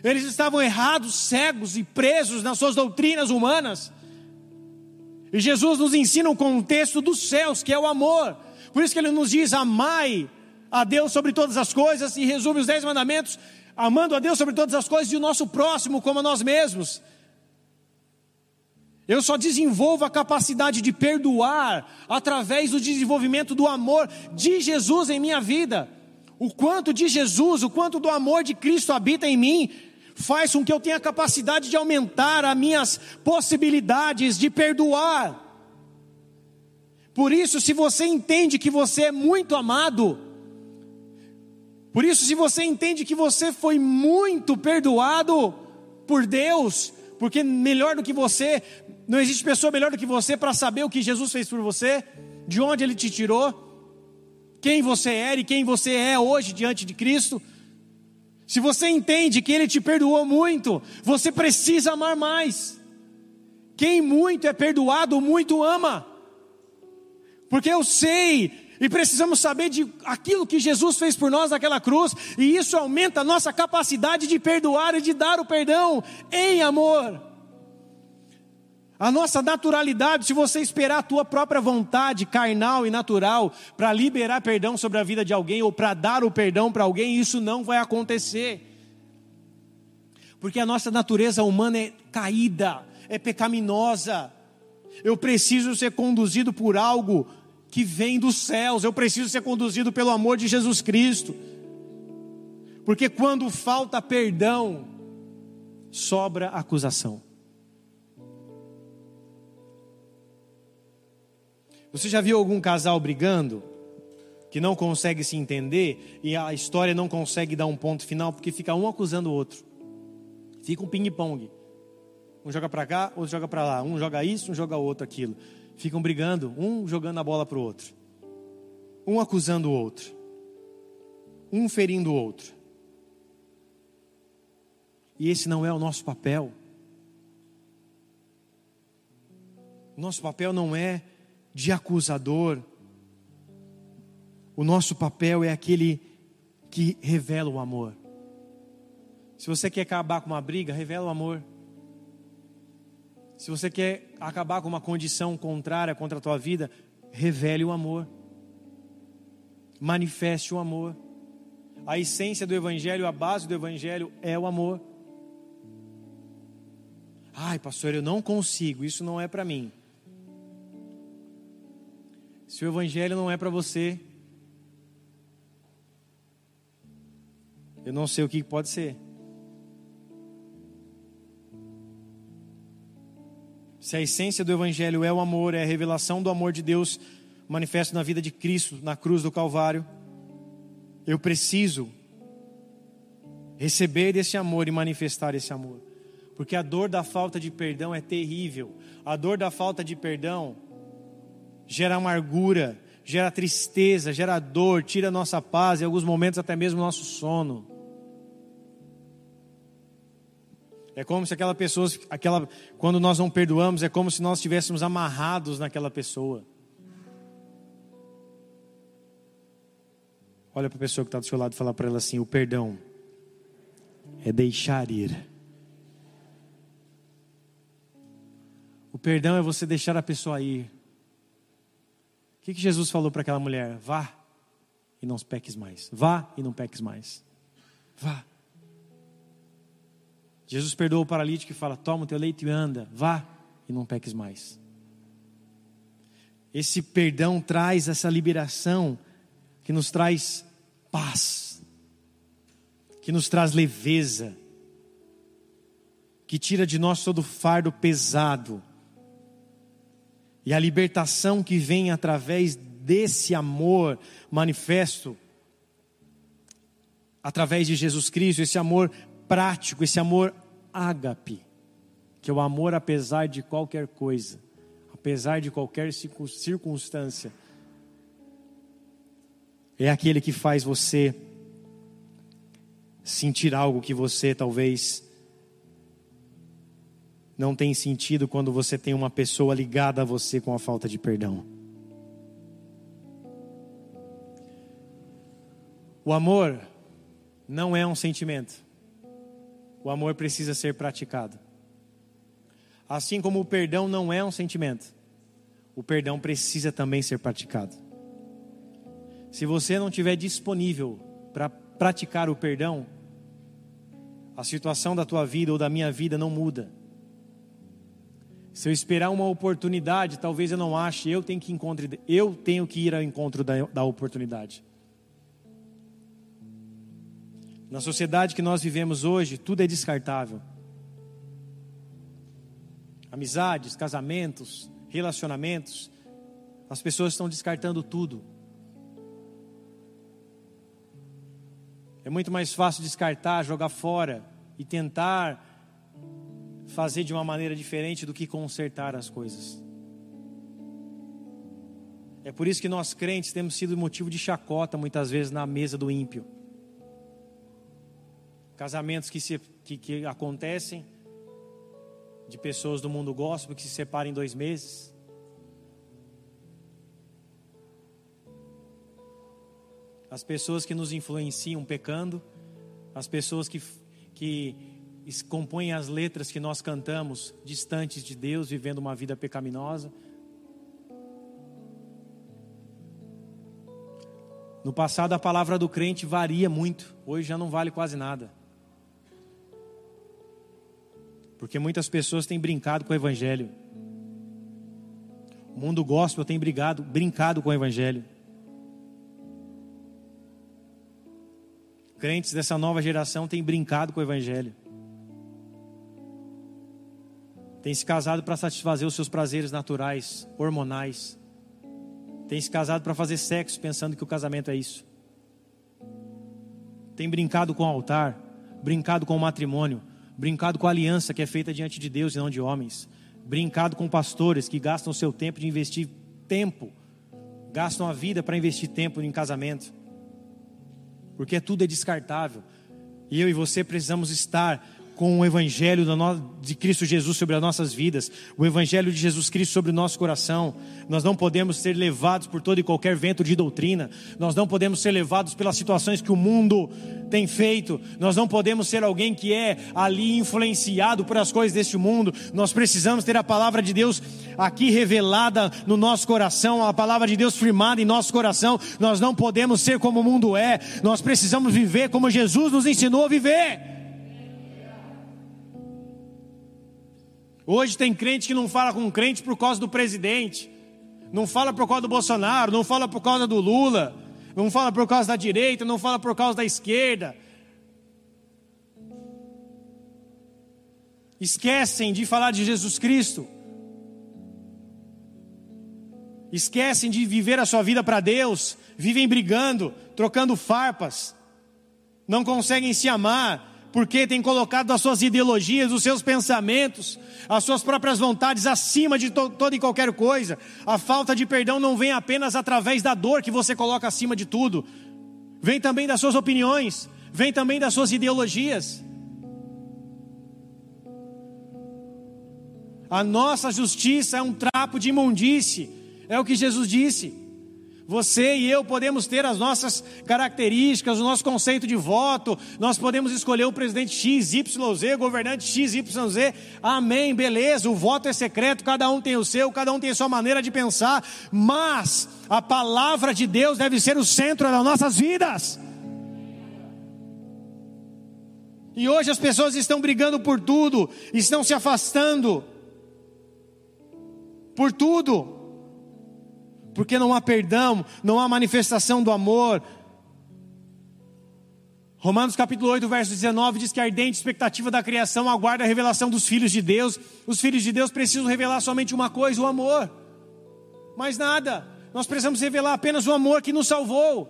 Eles estavam errados, cegos e presos nas suas doutrinas humanas. E Jesus nos ensina o contexto dos céus, que é o amor. Por isso que ele nos diz: amai a Deus sobre todas as coisas, e resume os dez mandamentos, amando a Deus sobre todas as coisas e o nosso próximo como a nós mesmos. Eu só desenvolvo a capacidade de perdoar através do desenvolvimento do amor de Jesus em minha vida. O quanto de Jesus, o quanto do amor de Cristo habita em mim, faz com que eu tenha a capacidade de aumentar as minhas possibilidades de perdoar. Por isso, se você entende que você é muito amado, por isso, se você entende que você foi muito perdoado por Deus, porque melhor do que você não existe pessoa melhor do que você para saber o que Jesus fez por você, de onde ele te tirou, quem você era e quem você é hoje diante de Cristo. Se você entende que ele te perdoou muito, você precisa amar mais. Quem muito é perdoado, muito ama. Porque eu sei e precisamos saber de aquilo que Jesus fez por nós naquela cruz, e isso aumenta a nossa capacidade de perdoar e de dar o perdão em amor. A nossa naturalidade, se você esperar a tua própria vontade carnal e natural para liberar perdão sobre a vida de alguém ou para dar o perdão para alguém, isso não vai acontecer. Porque a nossa natureza humana é caída, é pecaminosa. Eu preciso ser conduzido por algo que vem dos céus, eu preciso ser conduzido pelo amor de Jesus Cristo. Porque quando falta perdão, sobra acusação. Você já viu algum casal brigando? Que não consegue se entender e a história não consegue dar um ponto final porque fica um acusando o outro. Fica um ping-pong. Um joga para cá, outro joga para lá. Um joga isso, um joga outro aquilo. Ficam brigando, um jogando a bola para o outro. Um acusando o outro. Um ferindo o outro. E esse não é o nosso papel. Nosso papel não é de acusador. O nosso papel é aquele que revela o amor. Se você quer acabar com uma briga, revela o amor. Se você quer acabar com uma condição contrária contra a tua vida, revele o amor. Manifeste o amor. A essência do evangelho, a base do evangelho é o amor. Ai, pastor, eu não consigo, isso não é para mim. Se o evangelho não é para você, eu não sei o que pode ser. Se a essência do Evangelho é o amor, é a revelação do amor de Deus manifesto na vida de Cristo, na cruz do Calvário, eu preciso receber esse amor e manifestar esse amor. Porque a dor da falta de perdão é terrível. A dor da falta de perdão gera amargura, gera tristeza, gera dor, tira nossa paz, em alguns momentos até mesmo nosso sono. É como se aquela pessoa, aquela, quando nós não perdoamos, é como se nós estivéssemos amarrados naquela pessoa. Olha para a pessoa que está do seu lado e fala para ela assim: o perdão é deixar ir. O perdão é você deixar a pessoa ir. O que, que Jesus falou para aquela mulher? Vá e não peques mais. Vá e não peques mais. Vá. Jesus perdoa o paralítico e fala: Toma o teu leito e anda, vá e não peques mais. Esse perdão traz essa liberação que nos traz paz, que nos traz leveza, que tira de nós todo o fardo pesado. E a libertação que vem através desse amor manifesto, através de Jesus Cristo, esse amor prático, esse amor ágape, que é o amor apesar de qualquer coisa, apesar de qualquer circunstância. É aquele que faz você sentir algo que você talvez não tem sentido quando você tem uma pessoa ligada a você com a falta de perdão. O amor não é um sentimento. O amor precisa ser praticado. Assim como o perdão não é um sentimento, o perdão precisa também ser praticado. Se você não estiver disponível para praticar o perdão, a situação da tua vida ou da minha vida não muda. Se eu esperar uma oportunidade, talvez eu não ache, eu tenho que encontrar, eu tenho que ir ao encontro da, da oportunidade. Na sociedade que nós vivemos hoje, tudo é descartável. Amizades, casamentos, relacionamentos, as pessoas estão descartando tudo. É muito mais fácil descartar, jogar fora e tentar fazer de uma maneira diferente do que consertar as coisas. É por isso que nós crentes temos sido motivo de chacota muitas vezes na mesa do ímpio casamentos que, se, que, que acontecem, de pessoas do mundo gospel que se separam em dois meses. As pessoas que nos influenciam pecando, as pessoas que, que compõem as letras que nós cantamos distantes de Deus, vivendo uma vida pecaminosa. No passado a palavra do crente varia muito, hoje já não vale quase nada. Porque muitas pessoas têm brincado com o Evangelho. O mundo gospel tem brigado, brincado com o Evangelho. Crentes dessa nova geração têm brincado com o Evangelho. Tem se casado para satisfazer os seus prazeres naturais, hormonais. Tem se casado para fazer sexo, pensando que o casamento é isso. Tem brincado com o altar, brincado com o matrimônio, brincado com a aliança que é feita diante de Deus e não de homens brincado com pastores que gastam seu tempo de investir tempo, gastam a vida para investir tempo em casamento, porque tudo é descartável. E eu e você precisamos estar com o Evangelho de Cristo Jesus sobre as nossas vidas, o Evangelho de Jesus Cristo sobre o nosso coração. Nós não podemos ser levados por todo e qualquer vento de doutrina, nós não podemos ser levados pelas situações que o mundo tem feito, nós não podemos ser alguém que é ali influenciado por as coisas deste mundo, nós precisamos ter a palavra de Deus aqui revelada no nosso coração, a palavra de Deus firmada em nosso coração. Nós não podemos ser como o mundo é, nós precisamos viver como Jesus nos ensinou a viver. Hoje tem crente que não fala com crente por causa do presidente, não fala por causa do Bolsonaro, não fala por causa do Lula, não fala por causa da direita, não fala por causa da esquerda. Esquecem de falar de Jesus Cristo. Esquecem de viver a sua vida para Deus, vivem brigando, trocando farpas, não conseguem se amar, porque tem colocado as suas ideologias, os seus pensamentos, as suas próprias vontades acima de to toda e qualquer coisa. A falta de perdão não vem apenas através da dor que você coloca acima de tudo, vem também das suas opiniões, vem também das suas ideologias. A nossa justiça é um trapo de imundície, é o que Jesus disse. Você e eu podemos ter as nossas características, o nosso conceito de voto, nós podemos escolher o presidente X, Y, Z, governante X, Y, Z. Amém, beleza, o voto é secreto, cada um tem o seu, cada um tem a sua maneira de pensar, mas a palavra de Deus deve ser o centro das nossas vidas. E hoje as pessoas estão brigando por tudo, estão se afastando por tudo porque não há perdão, não há manifestação do amor. Romanos capítulo 8, verso 19 diz que a ardente expectativa da criação aguarda a revelação dos filhos de Deus. Os filhos de Deus precisam revelar somente uma coisa, o amor. Mais nada. Nós precisamos revelar apenas o amor que nos salvou.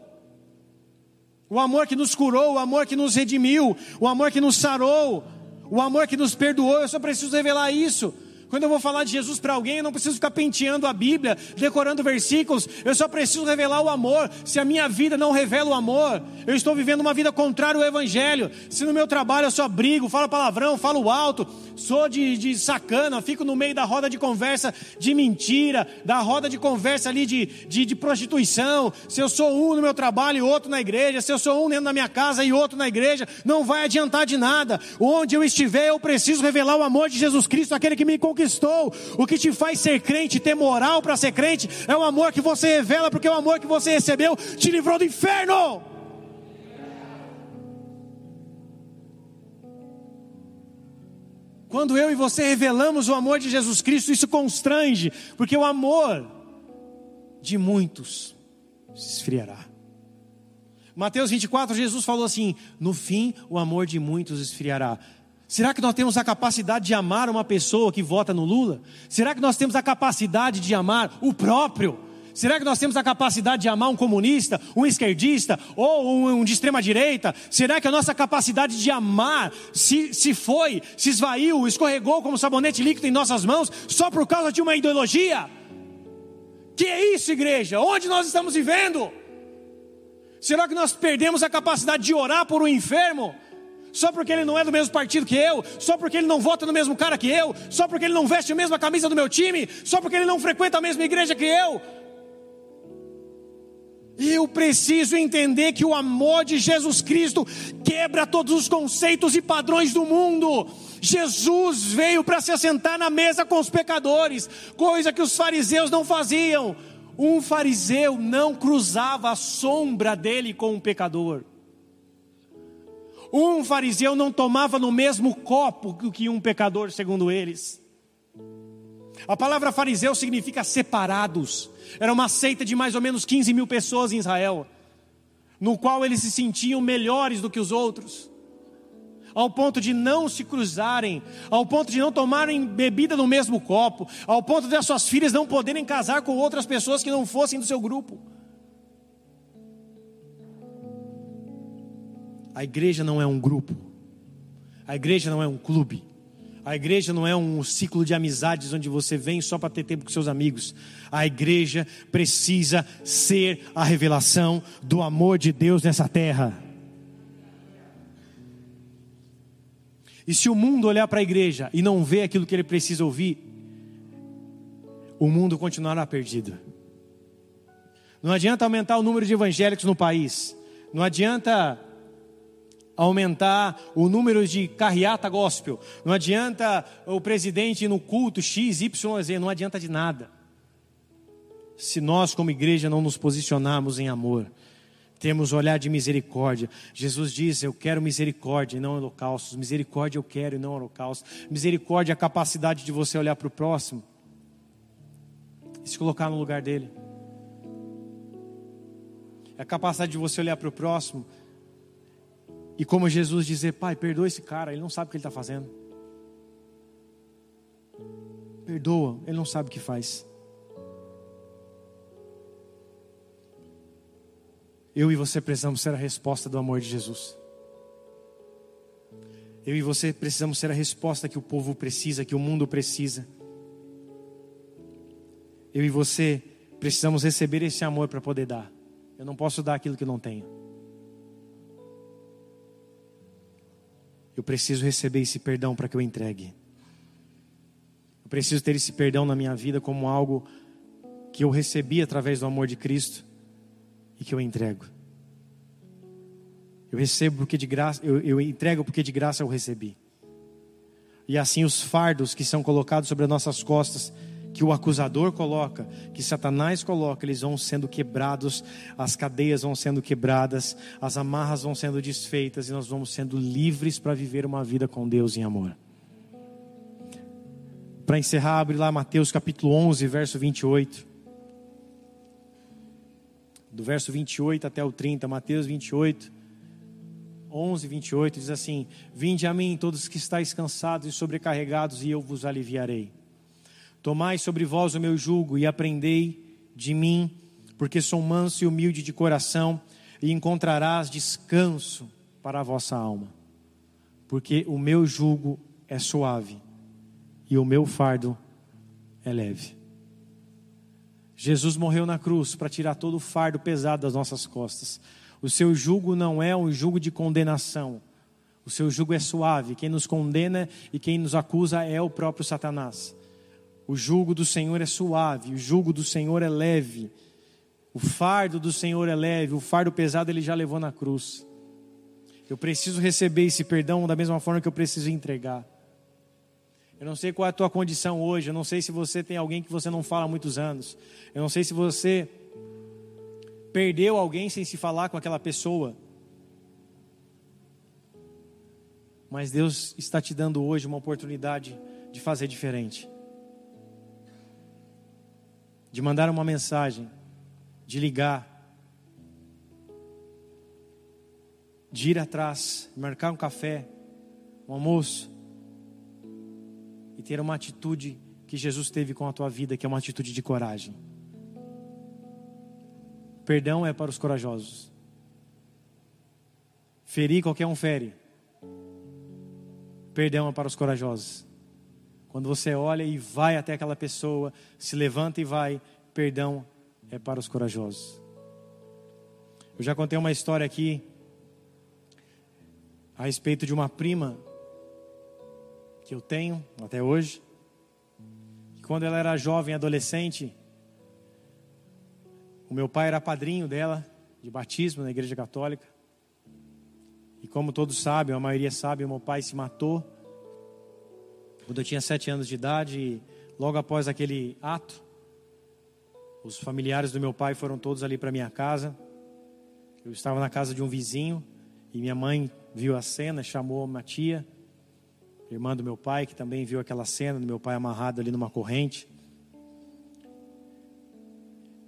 O amor que nos curou, o amor que nos redimiu, o amor que nos sarou, o amor que nos perdoou. Eu só preciso revelar isso. Quando eu vou falar de Jesus para alguém, eu não preciso ficar penteando a Bíblia, decorando versículos, eu só preciso revelar o amor. Se a minha vida não revela o amor, eu estou vivendo uma vida contrária ao Evangelho. Se no meu trabalho eu só brigo, falo palavrão, falo alto, sou de, de sacana, fico no meio da roda de conversa de mentira, da roda de conversa ali de, de, de prostituição, se eu sou um no meu trabalho e outro na igreja, se eu sou um dentro da minha casa e outro na igreja, não vai adiantar de nada. Onde eu estiver, eu preciso revelar o amor de Jesus Cristo, aquele que me conquistou conquistou. O que te faz ser crente, ter moral para ser crente, é o amor que você revela, porque o amor que você recebeu te livrou do inferno. Quando eu e você revelamos o amor de Jesus Cristo, isso constrange, porque o amor de muitos se esfriará. Mateus 24, Jesus falou assim: No fim, o amor de muitos esfriará. Será que nós temos a capacidade de amar uma pessoa que vota no Lula? Será que nós temos a capacidade de amar o próprio? Será que nós temos a capacidade de amar um comunista, um esquerdista ou um, um de extrema direita? Será que a nossa capacidade de amar se, se foi, se esvaiu, escorregou como sabonete líquido em nossas mãos só por causa de uma ideologia? Que é isso, igreja? Onde nós estamos vivendo? Será que nós perdemos a capacidade de orar por um enfermo? Só porque ele não é do mesmo partido que eu, só porque ele não vota no mesmo cara que eu, só porque ele não veste a mesma camisa do meu time, só porque ele não frequenta a mesma igreja que eu. Eu preciso entender que o amor de Jesus Cristo quebra todos os conceitos e padrões do mundo. Jesus veio para se assentar na mesa com os pecadores, coisa que os fariseus não faziam. Um fariseu não cruzava a sombra dele com um pecador. Um fariseu não tomava no mesmo copo que um pecador, segundo eles. A palavra fariseu significa separados. Era uma seita de mais ou menos 15 mil pessoas em Israel, no qual eles se sentiam melhores do que os outros, ao ponto de não se cruzarem, ao ponto de não tomarem bebida no mesmo copo, ao ponto de as suas filhas não poderem casar com outras pessoas que não fossem do seu grupo. A igreja não é um grupo, a igreja não é um clube. A igreja não é um ciclo de amizades onde você vem só para ter tempo com seus amigos. A igreja precisa ser a revelação do amor de Deus nessa terra. E se o mundo olhar para a igreja e não ver aquilo que ele precisa ouvir, o mundo continuará perdido. Não adianta aumentar o número de evangélicos no país. Não adianta aumentar o número de carreata gospel. Não adianta o presidente ir no culto X, Y, Z, não adianta de nada. Se nós, como igreja, não nos posicionarmos em amor, temos olhar de misericórdia. Jesus diz: Eu quero misericórdia e não holocaustos. Misericórdia eu quero e não holocaustos. Misericórdia é a capacidade de você olhar para o próximo e se colocar no lugar dele. É a capacidade de você olhar para o próximo e como Jesus dizer, pai, perdoa esse cara, ele não sabe o que ele está fazendo. Perdoa, ele não sabe o que faz. Eu e você precisamos ser a resposta do amor de Jesus. Eu e você precisamos ser a resposta que o povo precisa, que o mundo precisa. Eu e você precisamos receber esse amor para poder dar. Eu não posso dar aquilo que não tenho. Eu preciso receber esse perdão para que eu entregue. Eu preciso ter esse perdão na minha vida como algo que eu recebi através do amor de Cristo e que eu entrego. Eu recebo porque de graça, eu, eu entrego porque de graça eu recebi. E assim os fardos que são colocados sobre as nossas costas que o acusador coloca, que Satanás coloca, eles vão sendo quebrados, as cadeias vão sendo quebradas, as amarras vão sendo desfeitas e nós vamos sendo livres para viver uma vida com Deus em amor. Para encerrar, abre lá Mateus capítulo 11, verso 28. Do verso 28 até o 30, Mateus 28, 11, 28, diz assim: Vinde a mim, todos que estáis cansados e sobrecarregados, e eu vos aliviarei. Tomai sobre vós o meu jugo e aprendei de mim, porque sou manso e humilde de coração, e encontrarás descanso para a vossa alma. Porque o meu jugo é suave e o meu fardo é leve. Jesus morreu na cruz para tirar todo o fardo pesado das nossas costas. O seu jugo não é um jugo de condenação. O seu jugo é suave. Quem nos condena e quem nos acusa é o próprio Satanás. O jugo do Senhor é suave, o jugo do Senhor é leve. O fardo do Senhor é leve, o fardo pesado ele já levou na cruz. Eu preciso receber esse perdão da mesma forma que eu preciso entregar. Eu não sei qual é a tua condição hoje, eu não sei se você tem alguém que você não fala há muitos anos. Eu não sei se você perdeu alguém sem se falar com aquela pessoa. Mas Deus está te dando hoje uma oportunidade de fazer diferente de mandar uma mensagem, de ligar, de ir atrás, marcar um café, um almoço e ter uma atitude que Jesus teve com a tua vida, que é uma atitude de coragem. Perdão é para os corajosos. Ferir qualquer um fere. Perdão é para os corajosos. Quando você olha e vai até aquela pessoa, se levanta e vai, perdão é para os corajosos. Eu já contei uma história aqui a respeito de uma prima que eu tenho até hoje. quando ela era jovem, adolescente, o meu pai era padrinho dela de batismo na igreja católica. E como todos sabem, a maioria sabe, meu pai se matou quando eu tinha sete anos de idade, logo após aquele ato, os familiares do meu pai foram todos ali para minha casa. Eu estava na casa de um vizinho e minha mãe viu a cena, chamou uma tia, irmã do meu pai, que também viu aquela cena do meu pai amarrado ali numa corrente.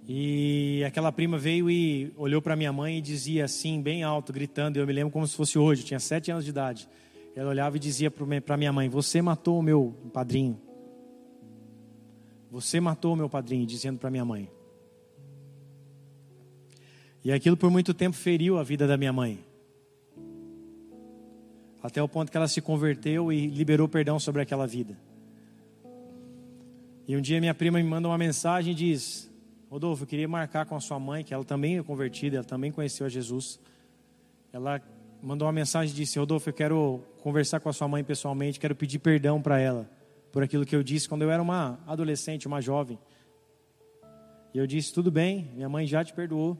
E aquela prima veio e olhou para minha mãe e dizia assim, bem alto, gritando. Eu me lembro como se fosse hoje, eu tinha sete anos de idade. Ela olhava e dizia para minha mãe: Você matou o meu padrinho. Você matou o meu padrinho, dizendo para minha mãe. E aquilo por muito tempo feriu a vida da minha mãe. Até o ponto que ela se converteu e liberou perdão sobre aquela vida. E um dia minha prima me manda uma mensagem e diz: Rodolfo, eu queria marcar com a sua mãe, que ela também é convertida, ela também conheceu a Jesus. Ela mandou uma mensagem e disse: Rodolfo, eu quero conversar com a sua mãe pessoalmente, quero pedir perdão para ela por aquilo que eu disse quando eu era uma adolescente, uma jovem. E eu disse: tudo bem, minha mãe já te perdoou,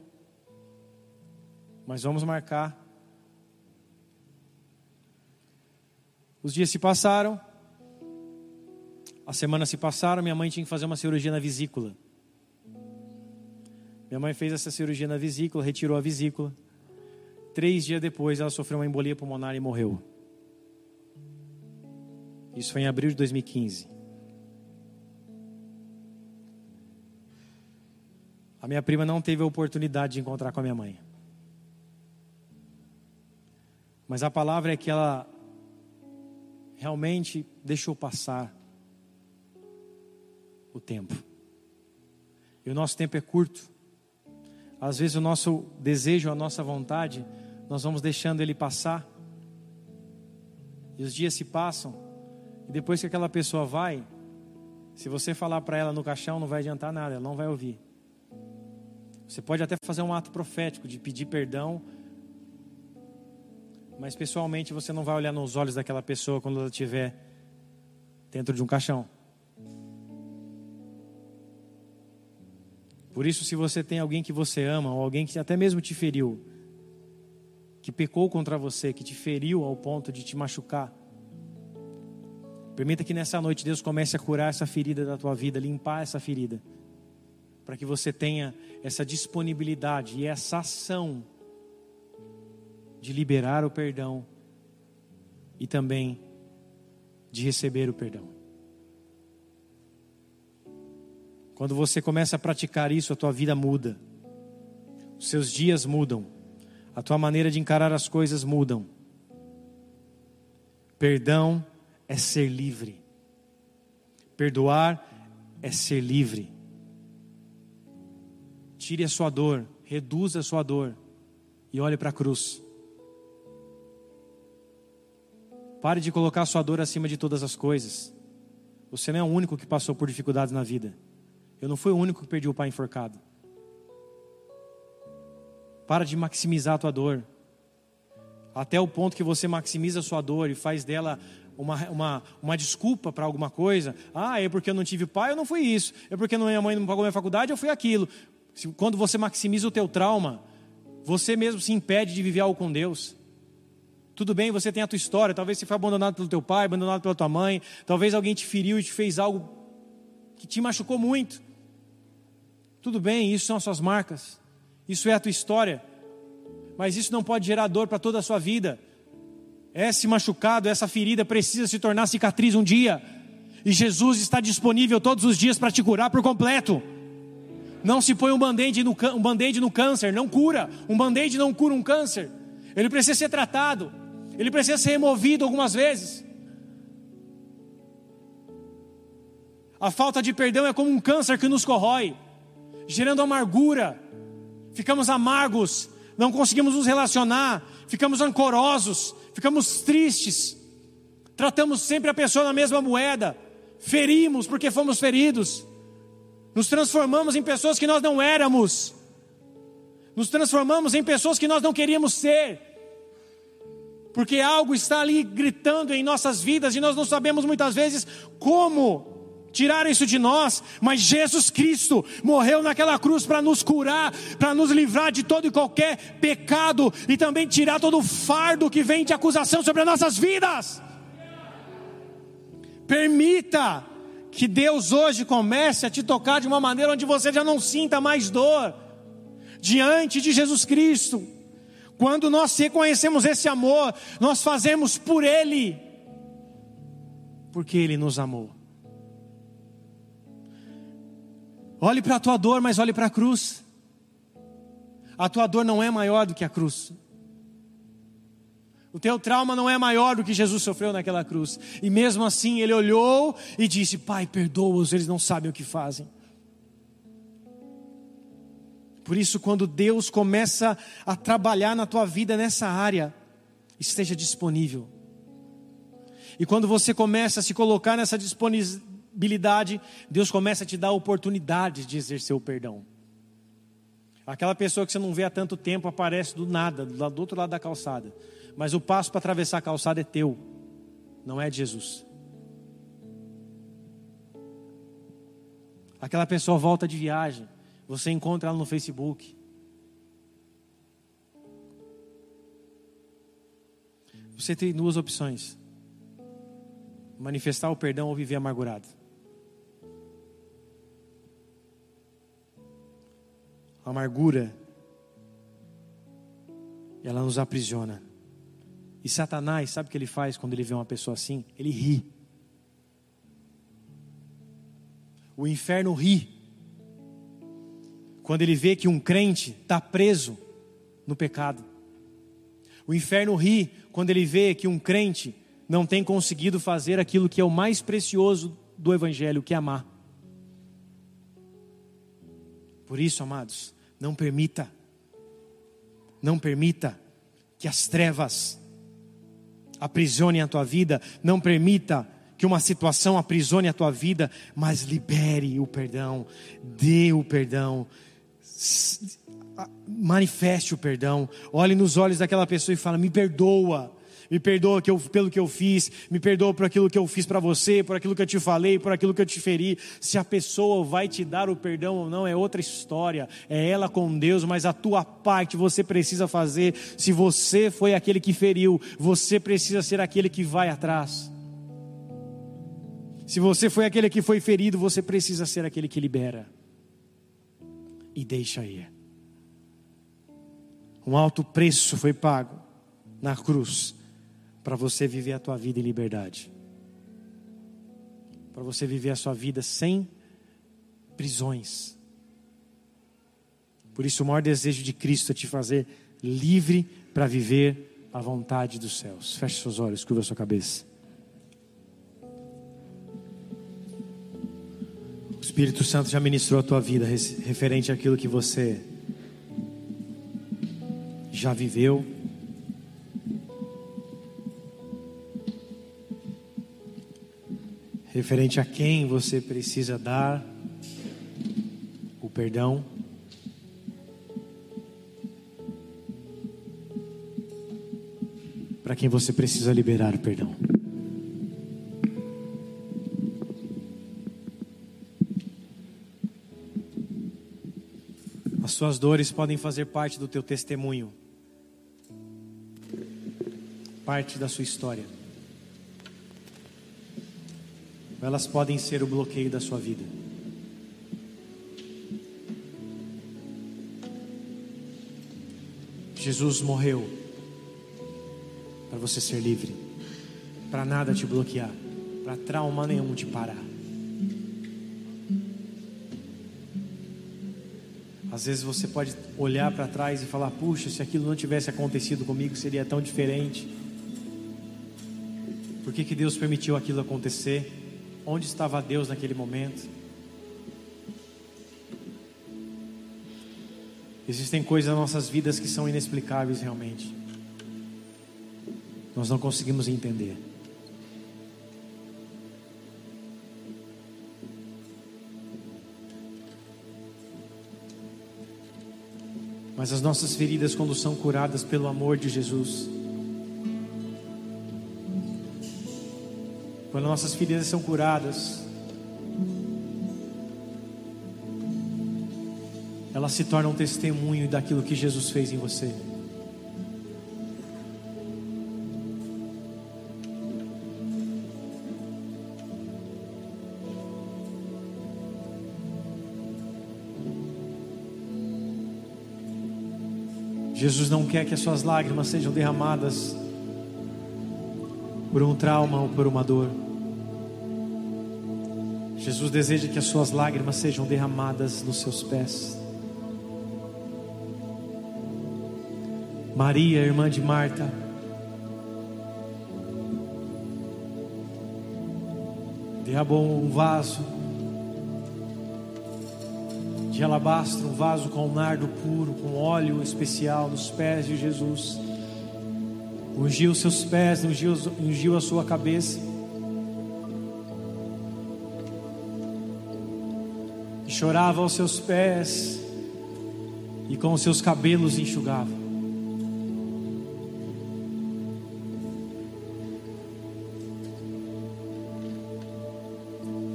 mas vamos marcar. Os dias se passaram, as semanas se passaram, minha mãe tinha que fazer uma cirurgia na vesícula. Minha mãe fez essa cirurgia na vesícula, retirou a vesícula. Três dias depois, ela sofreu uma embolia pulmonar e morreu. Isso foi em abril de 2015. A minha prima não teve a oportunidade de encontrar com a minha mãe. Mas a palavra é que ela realmente deixou passar o tempo. E o nosso tempo é curto. Às vezes o nosso desejo, a nossa vontade, nós vamos deixando ele passar. E os dias se passam. E depois que aquela pessoa vai, se você falar para ela no caixão, não vai adiantar nada, ela não vai ouvir. Você pode até fazer um ato profético de pedir perdão, mas pessoalmente você não vai olhar nos olhos daquela pessoa quando ela estiver dentro de um caixão. Por isso, se você tem alguém que você ama, ou alguém que até mesmo te feriu, que pecou contra você, que te feriu ao ponto de te machucar, permita que nessa noite Deus comece a curar essa ferida da tua vida, limpar essa ferida, para que você tenha essa disponibilidade e essa ação de liberar o perdão e também de receber o perdão. Quando você começa a praticar isso, a tua vida muda. Os seus dias mudam. A tua maneira de encarar as coisas mudam. Perdão é ser livre. Perdoar é ser livre. Tire a sua dor, reduza a sua dor e olhe para a cruz. Pare de colocar a sua dor acima de todas as coisas. Você não é o único que passou por dificuldades na vida. Eu não fui o único que perdi o pai enforcado. Para de maximizar a tua dor. Até o ponto que você maximiza a sua dor e faz dela uma, uma, uma desculpa para alguma coisa. Ah, é porque eu não tive pai, eu não fui isso. É porque minha mãe não pagou minha faculdade, eu fui aquilo. Quando você maximiza o teu trauma, você mesmo se impede de viver algo com Deus. Tudo bem, você tem a tua história, talvez você foi abandonado pelo teu pai, abandonado pela tua mãe, talvez alguém te feriu e te fez algo que te machucou muito. Tudo bem, isso são as suas marcas, isso é a tua história, mas isso não pode gerar dor para toda a sua vida. Esse machucado, essa ferida precisa se tornar cicatriz um dia, e Jesus está disponível todos os dias para te curar por completo. Não se põe um band-aid no, um band no câncer, não cura. Um band-aid não cura um câncer. Ele precisa ser tratado, ele precisa ser removido algumas vezes. A falta de perdão é como um câncer que nos corrói gerando amargura, ficamos amargos, não conseguimos nos relacionar, ficamos ancorosos, ficamos tristes, tratamos sempre a pessoa na mesma moeda, ferimos porque fomos feridos, nos transformamos em pessoas que nós não éramos, nos transformamos em pessoas que nós não queríamos ser, porque algo está ali gritando em nossas vidas e nós não sabemos muitas vezes como tiraram isso de nós, mas Jesus Cristo morreu naquela cruz para nos curar, para nos livrar de todo e qualquer pecado e também tirar todo o fardo que vem de acusação sobre as nossas vidas. Permita que Deus hoje comece a te tocar de uma maneira onde você já não sinta mais dor diante de Jesus Cristo. Quando nós reconhecemos esse amor, nós fazemos por Ele, porque Ele nos amou. Olhe para a tua dor, mas olhe para a cruz. A tua dor não é maior do que a cruz. O teu trauma não é maior do que Jesus sofreu naquela cruz. E mesmo assim ele olhou e disse: Pai, perdoa-os, eles não sabem o que fazem. Por isso, quando Deus começa a trabalhar na tua vida nessa área, esteja disponível. E quando você começa a se colocar nessa disponibilidade, Deus começa a te dar a oportunidade de exercer o perdão. Aquela pessoa que você não vê há tanto tempo aparece do nada, do outro lado da calçada. Mas o passo para atravessar a calçada é teu, não é de Jesus. Aquela pessoa volta de viagem, você encontra ela no Facebook. Você tem duas opções: manifestar o perdão ou viver amargurado. A amargura, ela nos aprisiona. E Satanás, sabe o que ele faz quando ele vê uma pessoa assim? Ele ri. O inferno ri quando ele vê que um crente está preso no pecado. O inferno ri quando ele vê que um crente não tem conseguido fazer aquilo que é o mais precioso do Evangelho, que é amar. Por isso, amados, não permita, não permita que as trevas aprisionem a tua vida, não permita que uma situação aprisione a tua vida, mas libere o perdão, dê o perdão, manifeste o perdão, olhe nos olhos daquela pessoa e fala: me perdoa. Me perdoa que eu, pelo que eu fiz, me perdoa por aquilo que eu fiz para você, por aquilo que eu te falei, por aquilo que eu te feri. Se a pessoa vai te dar o perdão ou não é outra história, é ela com Deus, mas a tua parte você precisa fazer. Se você foi aquele que feriu, você precisa ser aquele que vai atrás. Se você foi aquele que foi ferido, você precisa ser aquele que libera e deixa ir. Um alto preço foi pago na cruz para você viver a tua vida em liberdade. Para você viver a sua vida sem prisões. Por isso, o maior desejo de Cristo é te fazer livre para viver a vontade dos céus. Feche seus olhos, curva sua cabeça. Espírito Santo já ministrou a tua vida referente àquilo que você já viveu. Referente a quem você precisa dar o perdão. Para quem você precisa liberar o perdão. suas dores podem fazer parte do teu testemunho, parte da sua história. Elas podem ser o bloqueio da sua vida. Jesus morreu para você ser livre, para nada te bloquear, para trauma nenhum te parar. Às vezes você pode olhar para trás e falar: puxa, se aquilo não tivesse acontecido comigo, seria tão diferente. Por que, que Deus permitiu aquilo acontecer? Onde estava Deus naquele momento? Existem coisas nas nossas vidas que são inexplicáveis realmente. Nós não conseguimos entender. Mas as nossas feridas, quando são curadas pelo amor de Jesus, quando nossas feridas são curadas, elas se tornam um testemunho daquilo que Jesus fez em você. Jesus não quer que as suas lágrimas sejam derramadas por um trauma ou por uma dor. Jesus deseja que as suas lágrimas sejam derramadas nos seus pés. Maria, irmã de Marta, derramou um vaso de alabastro, um vaso com nardo puro, com óleo especial nos pés de Jesus. Ungiu seus pés, ungiu, ungiu a sua cabeça. Chorava aos seus pés, e com os seus cabelos enxugava.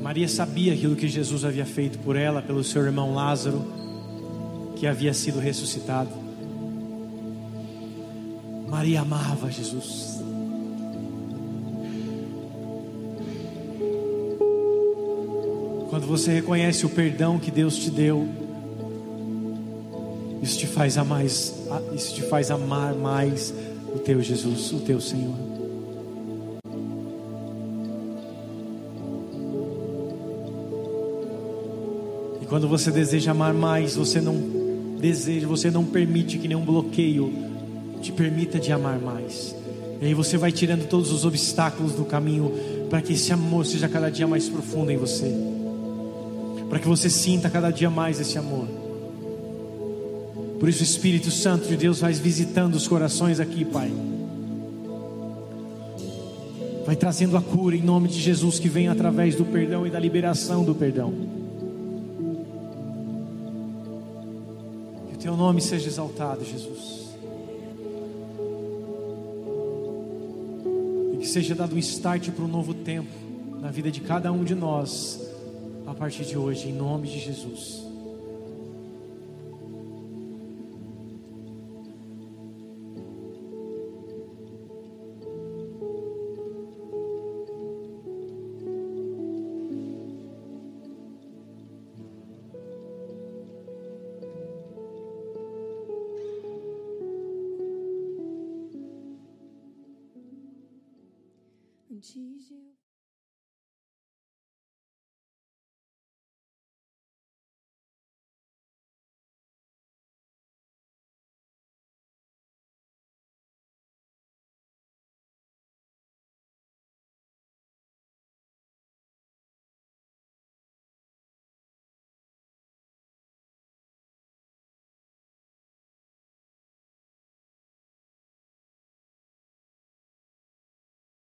Maria sabia aquilo que Jesus havia feito por ela, pelo seu irmão Lázaro, que havia sido ressuscitado. Maria amava Jesus. Quando você reconhece o perdão que Deus te deu, isso te faz amar, isso te faz amar mais o teu Jesus, o teu Senhor. Quando você deseja amar mais, você não deseja, você não permite que nenhum bloqueio te permita de amar mais. E aí você vai tirando todos os obstáculos do caminho para que esse amor seja cada dia mais profundo em você. Para que você sinta cada dia mais esse amor. Por isso o Espírito Santo de Deus vai visitando os corações aqui, Pai. Vai trazendo a cura em nome de Jesus que vem através do perdão e da liberação do perdão. Teu nome seja exaltado, Jesus. E que seja dado um start para um novo tempo na vida de cada um de nós a partir de hoje, em nome de Jesus.